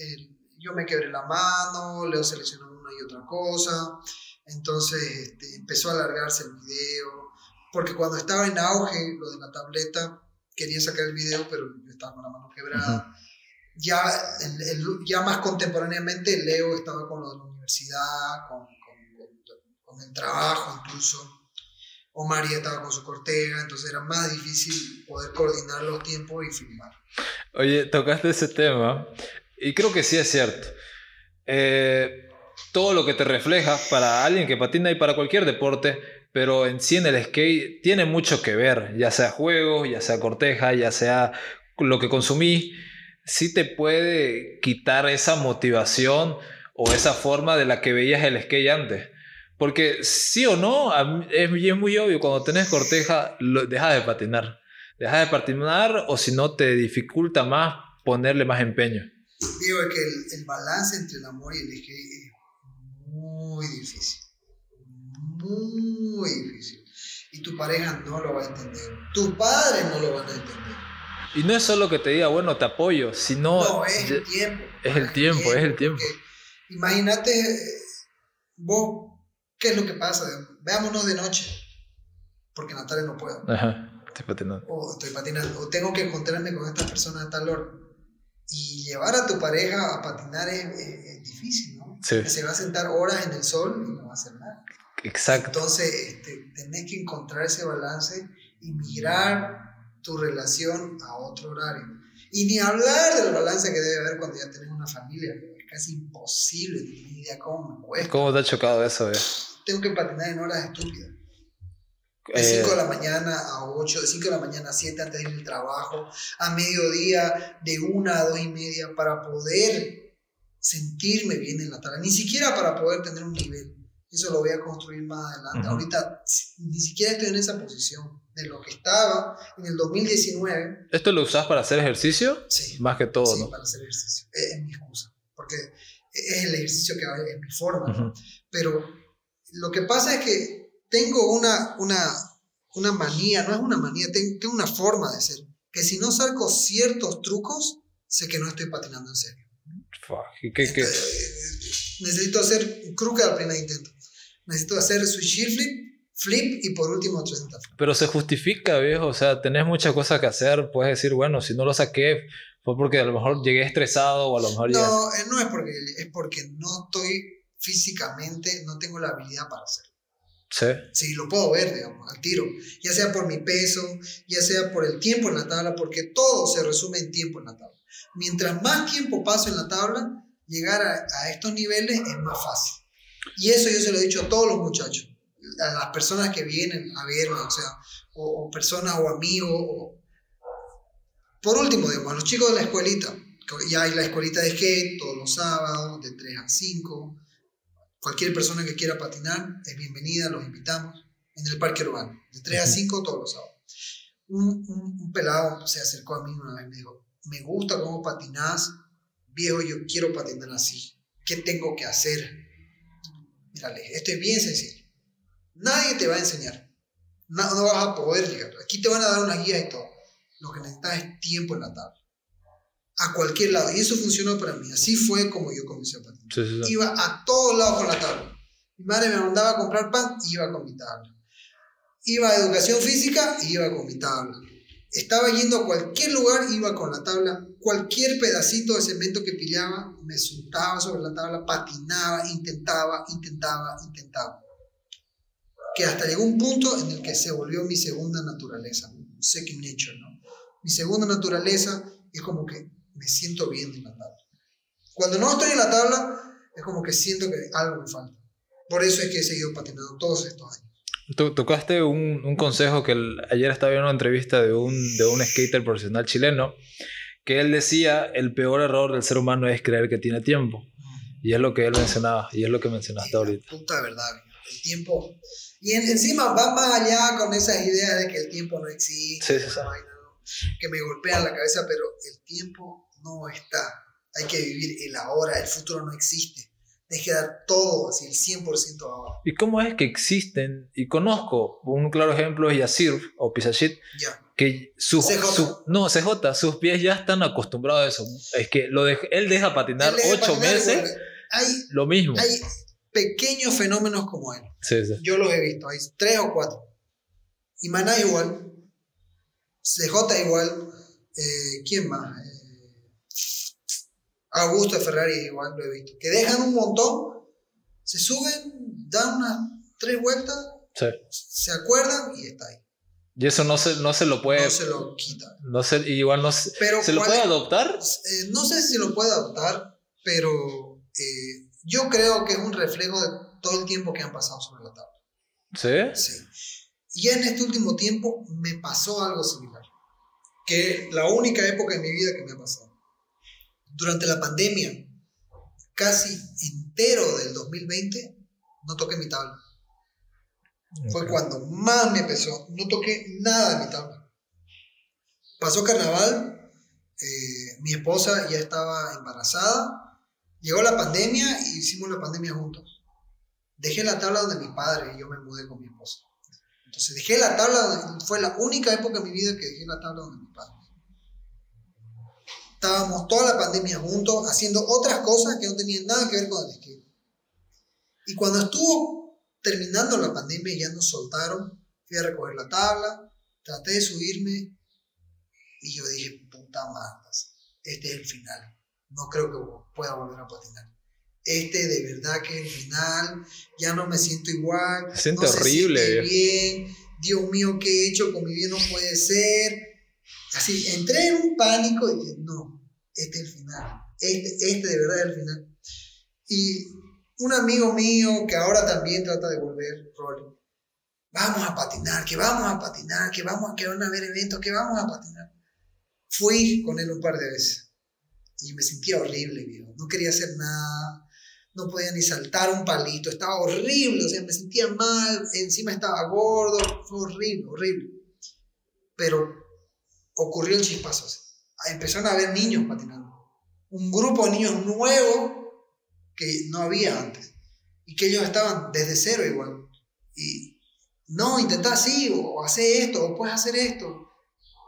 eh, yo me quebré la mano, Leo se lesionó una y otra cosa. Entonces este, empezó a alargarse el video. Porque cuando estaba en auge lo de la tableta, quería sacar el video, pero yo estaba con la mano quebrada. ya, el- el- ya más contemporáneamente, Leo estaba con lo de la universidad, con, con- con- con el trabajo incluso. Omar ya estaba con su cortega, entonces era más difícil poder coordinar los tiempos y filmar. Oye, tocaste ese tema y creo que sí es cierto. Eh, todo lo que te refleja para alguien que patina y para cualquier deporte, pero en sí en el skate tiene mucho que ver, ya sea juego, ya sea corteja, ya sea lo que consumí, sí te puede quitar esa motivación o esa forma de la que veías el skate antes. Porque sí o no, es, es muy obvio, cuando tenés corteja, lo, dejas de patinar. Dejas de patinar o si no te dificulta más ponerle más empeño. Digo es que el, el balance entre el amor y el skate muy difícil. Muy difícil. Y tu pareja no lo va a entender. Tus padres no lo van a entender. Y no es solo que te diga, bueno, te apoyo, sino... No, es el tiempo. es el tiempo, es el tiempo. Imagínate eh, vos, ¿qué es lo que pasa? Veámonos de noche. Porque en la tarde no puedo. Ajá, estoy patinando. o estoy patinando, o tengo que encontrarme con esta persona a tal hora. Y llevar a tu pareja a patinar es, es- es difícil, ¿no? Sí. Se va a sentar horas en el sol y no va a hacer nada. Exacto. Entonces, este, tenés que encontrar ese balance y migrar tu relación a otro horario. Y ni hablar del balance que debe haber cuando ya tenés una familia. Es casi imposible, tenés idea cómo me cuesta. ¿Cómo te ha chocado eso? eh? Tengo que patinar en horas estúpidas. De Eh, 5 de la mañana a 8, de 5 de la mañana a 7 antes de ir al trabajo, a mediodía de 1 a 2 y media para poder sentirme bien en la tabla, ni siquiera para poder tener un nivel. Eso lo voy a construir más adelante. Ujú. Ahorita ni siquiera estoy en esa posición de lo que estaba en el 2019. ¿Esto lo usás para hacer ejercicio? Sí, Más que todo, sí, ¿no? para hacer ejercicio. Es, es mi excusa, porque es el ejercicio que es mi forma. ¿no? Ujú. Pero lo que pasa es que tengo una, una, una manía, no es una manía, ten- tengo una forma de ser. Que si no saco ciertos trucos, sé que no estoy patinando en serio. Fuck, ¿y qué- qué? Eh, necesito hacer un crooked al primer intento. Necesito hacer switch heel flip, flip y por último 360 flip. Pero se justifica, viejo. O sea, tenés muchas cosas que hacer. Puedes decir, bueno, si no lo saqué fue porque a lo mejor llegué estresado o a lo mejor. No, eh, no es porque, es porque no estoy físicamente, no tengo la habilidad para hacerlo. Sí. Sí, lo puedo ver, digamos, al tiro. Ya sea por mi peso, ya sea por el tiempo en la tabla, porque todo se resume en tiempo en la tabla. Mientras más tiempo paso en la tabla, llegar a, a estos niveles es más fácil. Y eso yo se lo he dicho a todos los muchachos, a las personas que vienen a verme, o sea, o, o personas o amigos. o- Por último, digamos, a los chicos de la escuelita, ya hay la escuelita de skate todos los sábados, de 3 a 5. Cualquier persona que quiera patinar es bienvenida, los invitamos en el parque urbano, de 3 a 5 todos los sábados. Un, un- un pelado se acercó a mí una vez y me dijo, me gusta cómo patinás, viejo, yo quiero patinar así. ¿Qué tengo que hacer? Mírale, esto es bien sencillo. Nadie te va a enseñar. No, no vas a poder llegar. Aquí te van a dar una guía y todo. Lo que necesitas es tiempo en la tabla. A cualquier lado. Y eso funcionó para mí. Así fue como yo comencé a patinar Sí, sí, sí. iba a todos lados con la tabla. Mi madre me mandaba a comprar pan, iba con mi tabla. Iba a educación física, iba con mi tabla. Estaba yendo a cualquier lugar, iba con la tabla. Cualquier pedacito de cemento que pillaba, me sentaba sobre la tabla, patinaba, intentaba, intentaba, intentaba. Que hasta llegó un punto en el que se volvió mi segunda naturaleza, second nature, ¿no? Mi segunda naturaleza es como que me siento bien en la tabla. Cuando no estoy en la tabla, es como que siento que algo me falta. Por eso es que he seguido patinando todos estos años. To- Tocaste un, un consejo que el- ayer estaba viendo una entrevista de un, de un skater profesional chileno que él decía el peor error del ser humano es creer que tiene tiempo. Y es lo que él mencionaba, y es lo que mencionaste ahorita. Puta verdad, el tiempo. Y en- encima va más allá con esas ideas de que el tiempo no existe, Sí, sí, esa sí. vaina, ¿no? que me golpean la cabeza, pero el tiempo no está. Hay que vivir el ahora, el futuro no existe. Deje de dar todo, así el 100% ahora. ¿Y cómo es que existen? Y conozco, un claro ejemplo es Yasir o Pisachit, Ya. que sus, CJ. su- no, CJ, sus pies ya están acostumbrados a eso. Es que lo de- él deja patinar Él deja de ocho patinar meses. Hay, lo mismo. hay pequeños fenómenos como él. Sí, sí. Yo los he visto, hay tres o cuatro. Y Maná igual, CJ igual, eh, ¿quién más? Eh, Augusto de Ferrari igual lo he visto. Que dejan un montón, se suben, dan unas tres vueltas, Sí. se acuerdan y está ahí. Y eso no se, no se lo puede. No se lo quitan. No se, igual no se, Pero ¿se lo ¿cuál puede es? adoptar. Eh, no sé si lo puede adoptar, pero eh, yo creo que es un reflejo de todo el tiempo que han pasado sobre la tabla. Sí. Sí. Y en este último tiempo me pasó algo similar, que la única época en mi vida que me ha pasado. Durante la pandemia, casi entero del 2020, no toqué mi tabla. Fue Ok. cuando más me pesó. No toqué nada de mi tabla. Pasó carnaval, eh, mi esposa ya estaba embarazada, llegó la pandemia y hicimos la pandemia juntos. Dejé la tabla donde mi padre y yo me mudé con mi esposa. Entonces dejé la tabla, donde- fue la única época en mi vida que dejé la tabla donde mi padre. Estábamos toda la pandemia juntos haciendo otras cosas que no tenían nada que ver con el skate. Y cuando estuvo terminando la pandemia y ya nos soltaron, fui a recoger la tabla, traté de subirme y yo dije, puta madre, este es el final. No creo que pueda volver a patinar. Este de verdad que es el final, ya no me siento igual. Se siente no horrible, bien. Dios mío, ¿qué he hecho con mi vida? No puede ser. Así, entré en un pánico y dije, no, este es el final. Este, este de verdad es el final. Y un amigo mío que ahora también trata de volver, Rolly, vamos a patinar, que vamos a patinar, que, vamos, que van a haber eventos, que vamos a patinar. Fui con él un par de veces y me sentía horrible, viejo. No quería hacer nada, no podía ni saltar un palito, estaba horrible, o sea, me sentía mal, encima estaba gordo, fue horrible, horrible. Pero ocurrió el chispazo. así. Empezaron a haber niños patinando. Un grupo de niños nuevos que no había antes. Y que ellos estaban desde cero igual. Y no, intentá así, o hacer esto, o puedes hacer esto.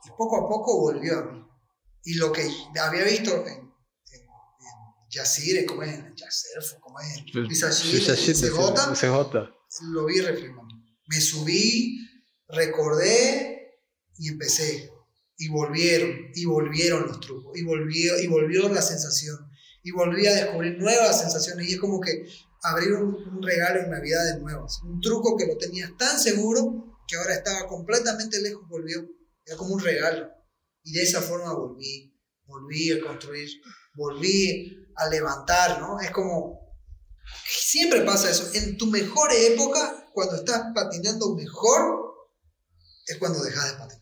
Y poco a poco volvió a mí. Y lo que había visto en, Yacir, como es en Yacir, como es CJ, CJ. lo vi reflejando. Me subí, recordé y empecé. Y volvieron, y volvieron los trucos, y volvió, y volvió la sensación, y volví a descubrir nuevas sensaciones. Y es como que abrir un, regalo en Navidad de nuevo. Un truco que lo tenías tan seguro que ahora estaba completamente lejos, volvió. Era como un regalo. Y de esa forma volví, volví a construir, volví a levantar, ¿no? Es como, siempre pasa eso. En tu mejor época, cuando estás patinando mejor, es cuando dejas de patinar.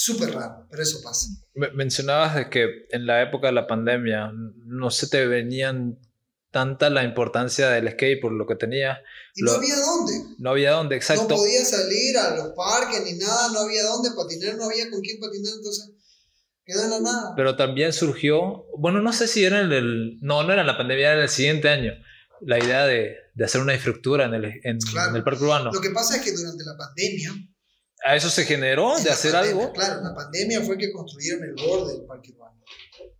Súper raro, pero eso pasa. Me- Mencionabas de que en la época de la pandemia no se te venían tanta la importancia del skate por lo que tenía. Y Lo- no había dónde. No había dónde, No exacto. podía salir a los parques ni nada, no había dónde patinar, no había con quién patinar, entonces quedó en la nada. Pero también surgió, bueno, no sé si era en el, no, no era en la pandemia, era el siguiente año, la idea de, de hacer una infraestructura en el, en, Claro. en el parque urbano. Lo que pasa es que durante la pandemia, ¿A eso se generó en de hacer pandemia, algo? Claro, la pandemia fue que construyeron el borde del parque urbano.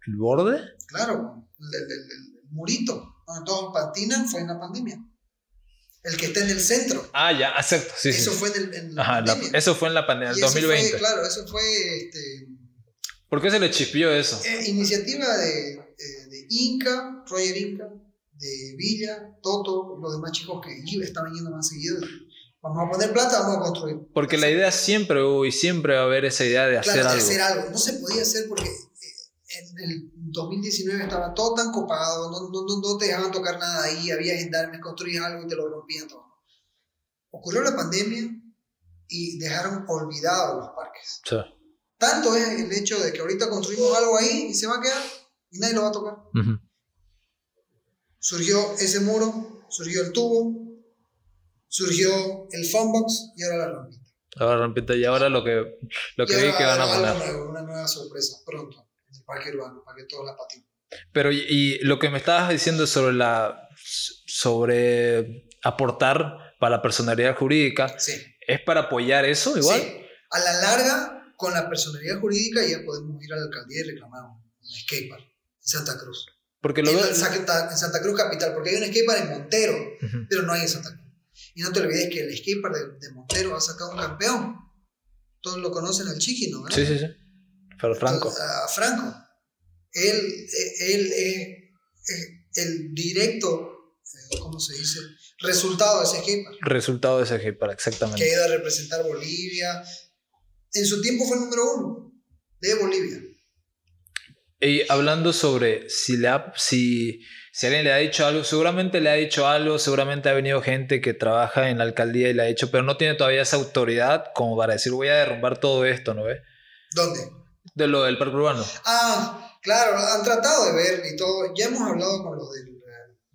¿El borde? Claro, el, el- el- el murito donde todos patinan fue en la pandemia. El que está en el centro. Ah, ya, exacto, sí, sí. eso fue en, el- en la Ajá, la- pandemia. eso fue en la pandemia, el eso 2020. Fue, claro, eso fue este, ¿Por qué se le chispió eso? eh, iniciativa de, eh, de Inca, Roger Inca, de Villa, Toto, los demás chicos que iba- estaban yendo más seguido. Vamos a poner plata, vamos a construir. Porque la idea siempre hubo y siempre va a haber esa idea de hacer claro, de algo. hacer algo. No se podía hacer porque eh, en el 2019 estaba todo tan copado, no, no, no, no te dejaban tocar nada ahí, había gendarmes, construías algo y te lo rompían todo. Ocurrió la pandemia y dejaron olvidados los parques. Sí. Tanto es el hecho de que ahorita construimos algo ahí y se va a quedar y nadie lo va a tocar. Ujú. Surgió ese muro, surgió el tubo, surgió el funbox y ahora la rampita. Ahora, repito, y ahora lo que, lo que vi que van a poner. nuevo, una nueva sorpresa pronto en el parque urbano para que todos la patinen. Pero y, y lo que me estabas diciendo sobre la sobre aportar para la personalidad jurídica, Sí. ¿es para apoyar eso igual? Sí. A la larga, con la personalidad jurídica ya podemos ir a la alcaldía y reclamar un, skatepark en Santa Cruz. Porque lo En, veo... Santa, en Santa Cruz Capital, porque hay un skatepark en Montero, pero no hay en Santa Cruz. Y no te olvides que el skatepark de, de Montero ha sacado un campeón. Todos lo conocen al Chiqui, ¿no? Sí, sí, sí. Pero Franco. A Franco. Él, eh, él es, es el directo, eh, ¿cómo se dice? Resultado de ese skatepark. Resultado de ese que exactamente. ha ido a representar Bolivia. En su tiempo fue el número uno de Bolivia. Y hablando sobre si, le ha- si, si alguien le ha dicho algo, seguramente le ha dicho algo, seguramente ha venido gente que trabaja en la alcaldía y le ha dicho, pero no tiene todavía esa autoridad como para decir voy a derrumbar todo esto, ¿no ves? ¿Dónde? De lo del parque urbano. Ah, claro, han tratado de ver y todo. Ya hemos hablado con lo del,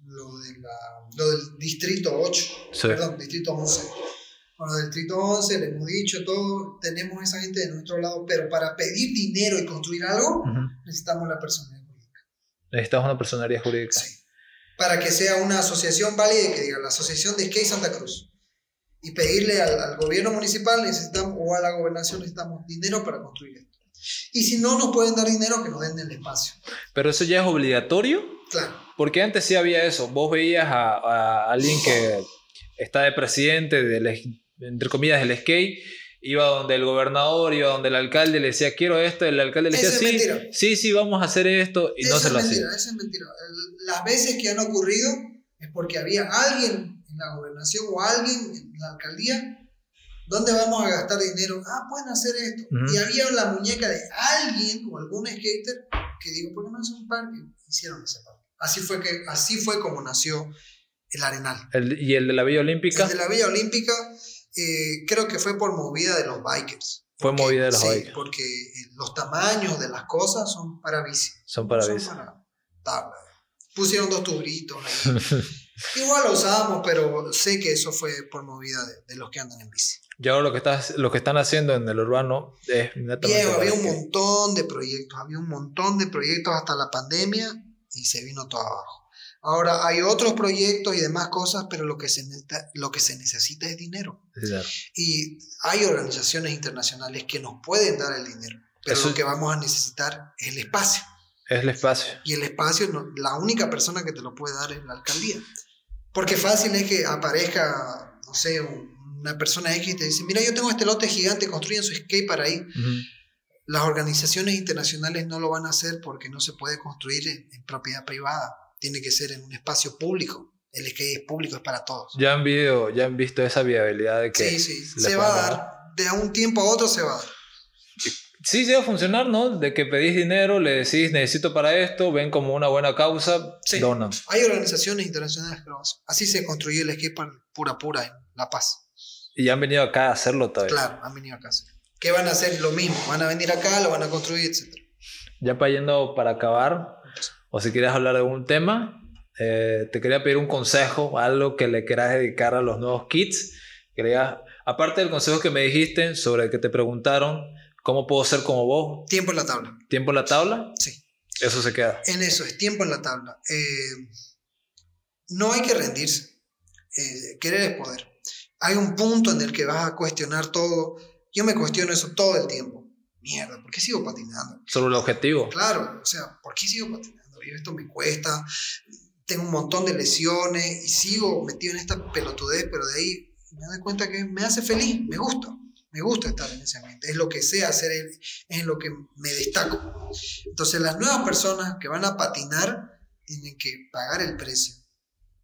lo de la- lo del distrito 8, Sí. perdón, distrito 11. Con lo del distrito 11 le hemos dicho todo, tenemos esa gente de nuestro lado, pero para pedir dinero y construir algo necesitamos la jurídica. Necesitas una personalidad jurídica. Sí. Para que sea una asociación válida, que diga la Asociación de Skate Santa Cruz. Y pedirle al, al gobierno municipal necesitamos, o a la gobernación necesitamos dinero para construir esto. Y si no nos pueden dar dinero, que nos den el espacio. Pero eso ya es obligatorio, Claro. porque antes sí había eso. Vos veías a, a alguien que está de presidente, del, entre comillas, del skate, iba donde el gobernador, iba donde el alcalde, le decía, quiero esto, el alcalde le decía, sí, mentira. sí, sí, vamos a hacer esto, y no eso se es lo mentira, hacía. eso es mentira. Las veces que han ocurrido es porque había alguien en la gobernación o alguien en la alcaldía. ¿Dónde vamos a gastar dinero? Ah, pueden hacer esto. Ujú. Y había la muñeca de alguien o algún skater que dijo, ¿por qué no hacen un parque? Hicieron ese parque. Así fue, que, así fue como nació el Arenal. El- y el de la Villa Olímpica El de la Villa Olímpica eh, creo que fue por movida de los bikers. fue Porque- movida de los sí, bikers. porque eh, los tamaños de las cosas son para bici. Son para Son bici. para tabla. Pusieron dos tubritos. Igual lo usábamos, pero sé que eso fue por movida de, de los que andan en bici. Y ahora lo que, estás, lo que están haciendo en el urbano es netamente había un montón de proyectos, había un montón de proyectos hasta la pandemia y se vino todo abajo. Ahora hay otros proyectos y demás cosas, pero lo que se necesita, lo que se necesita es dinero. Claro. Y hay organizaciones internacionales que nos pueden dar el dinero, pero Eso- lo que vamos a necesitar es el espacio. Es el espacio. Y el espacio, la única persona que te lo puede dar es la alcaldía. Porque fácil es que aparezca, no sé, un- una persona X y te dice, mira, yo tengo este lote gigante, construyen su skate para ahí. Las organizaciones internacionales no lo van a hacer porque no se puede construir en, en propiedad privada. Tiene que ser en un espacio público. El skate es público, es para todos. Ya han, visto, ya han visto esa viabilidad de que... Sí, sí, se va a dar. De un tiempo a otro se va a dar. Sí, sí va a funcionar, ¿no? De que pedís dinero, le decís necesito para esto, ven como una buena causa, Sí. donan. Hay organizaciones internacionales que lo hacen. Así se construyó el skate park pura pura en La Paz. Y ya han venido acá a hacerlo todavía. Claro, han venido acá. sí. Que van a hacer lo mismo. Van a venir acá, lo van a construir, etc. Ya para yendo para acabar, o si quieres hablar de algún tema, eh, te quería pedir un consejo, algo que le quieras dedicar a los nuevos kids. Quería, aparte del consejo que me dijiste sobre que te preguntaron cómo puedo ser como vos, Tiempo en la tabla. tiempo en la tabla, Sí. eso se queda. En eso es tiempo en la tabla. Eh, no hay que rendirse. Eh, querer es poder. Hay un punto en el que vas a cuestionar todo. Yo me cuestiono eso todo el tiempo. Mierda, ¿por qué sigo patinando? Sobre el objetivo. Claro, o sea, ¿por qué sigo patinando? Yo, esto me cuesta, tengo un montón de lesiones y sigo metido en esta pelotudez, pero de ahí me doy cuenta que me hace feliz, me gusta, me gusta estar en ese ambiente, es lo que sé hacer, es lo que me destaco. Entonces las nuevas personas que van a patinar tienen que pagar el precio,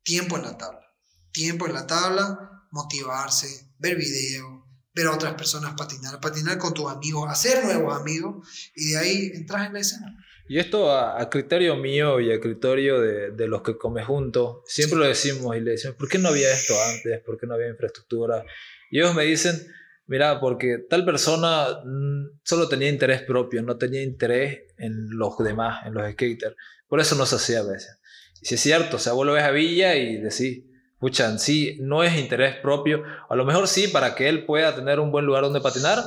tiempo en la tabla, tiempo en la tabla, motivarse, ver videos, ver a otras personas patinar, patinar con tus amigos, hacer nuevos amigos y de ahí entras en la escena. Y esto a, a criterio mío y a criterio de, de los que come juntos, siempre lo decimos y le decimos, ¿por qué no había esto antes? ¿Por qué no había infraestructura? Y ellos me dicen, mira, porque tal persona mm, solo tenía interés propio, no tenía interés en los demás, en los skaters. Por eso no se hacía a veces. Y si es cierto, o sea, vos lo ves a Villa y decís, pucha, en sí no es interés propio, a lo mejor sí para que él pueda tener un buen lugar donde patinar,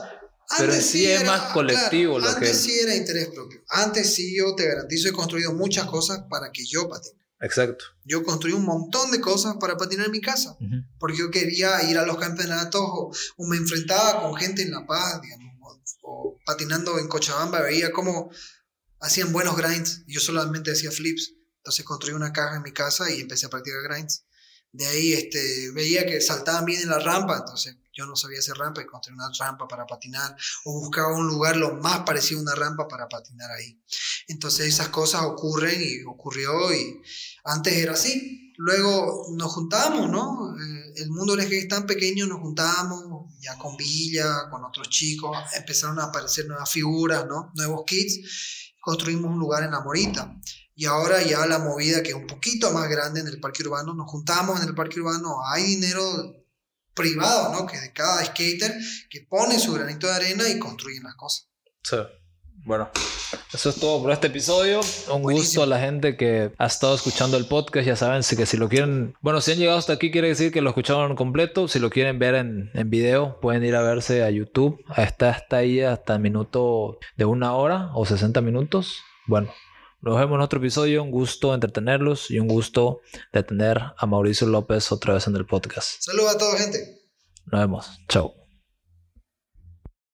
pero sí, es más colectivo lo antes que... sí era interés propio. Antes sí yo te garantizo he construido muchas cosas para que yo patine. Exacto. Yo construí un montón de cosas para patinar en mi casa. Porque yo quería ir a los campeonatos o, me enfrentaba con gente en La Paz, digamos, o, patinando en Cochabamba, veía cómo hacían buenos grinds y yo solamente hacía flips. Entonces construí una caja en mi casa y empecé a practicar grinds. De ahí este, veía que saltaban bien en la rampa, entonces yo no sabía hacer rampa y construí una rampa para patinar o buscaba un lugar lo más parecido a una rampa para patinar ahí. Entonces esas cosas ocurren y ocurrió y antes era así. Luego nos juntábamos, ¿no? Eh, el mundo del es tan pequeño, nos juntábamos ya con Villa, con otros chicos, empezaron a aparecer nuevas figuras, ¿no? Nuevos kits, construimos un lugar en la Morita. Y ahora ya la movida que es un poquito más grande en el parque urbano, nos juntamos en el parque urbano, hay dinero privado, ¿no? Que de cada skater que pone su granito de arena y construye las cosas. Sí. Bueno, eso es todo por este episodio. Un gusto a la gente que ha estado escuchando el podcast. Ya saben que si lo quieren, bueno, si han llegado hasta aquí, quiere decir que lo escucharon completo. Si lo quieren ver en, en video, pueden ir a verse a YouTube. Está hasta ahí hasta el minuto de una hora o 60 minutos. Bueno, nos vemos en otro episodio. Un gusto entretenerlos y un gusto de tener a Mauricio López otra vez en el podcast. Saludos a toda gente. Nos vemos. Chao.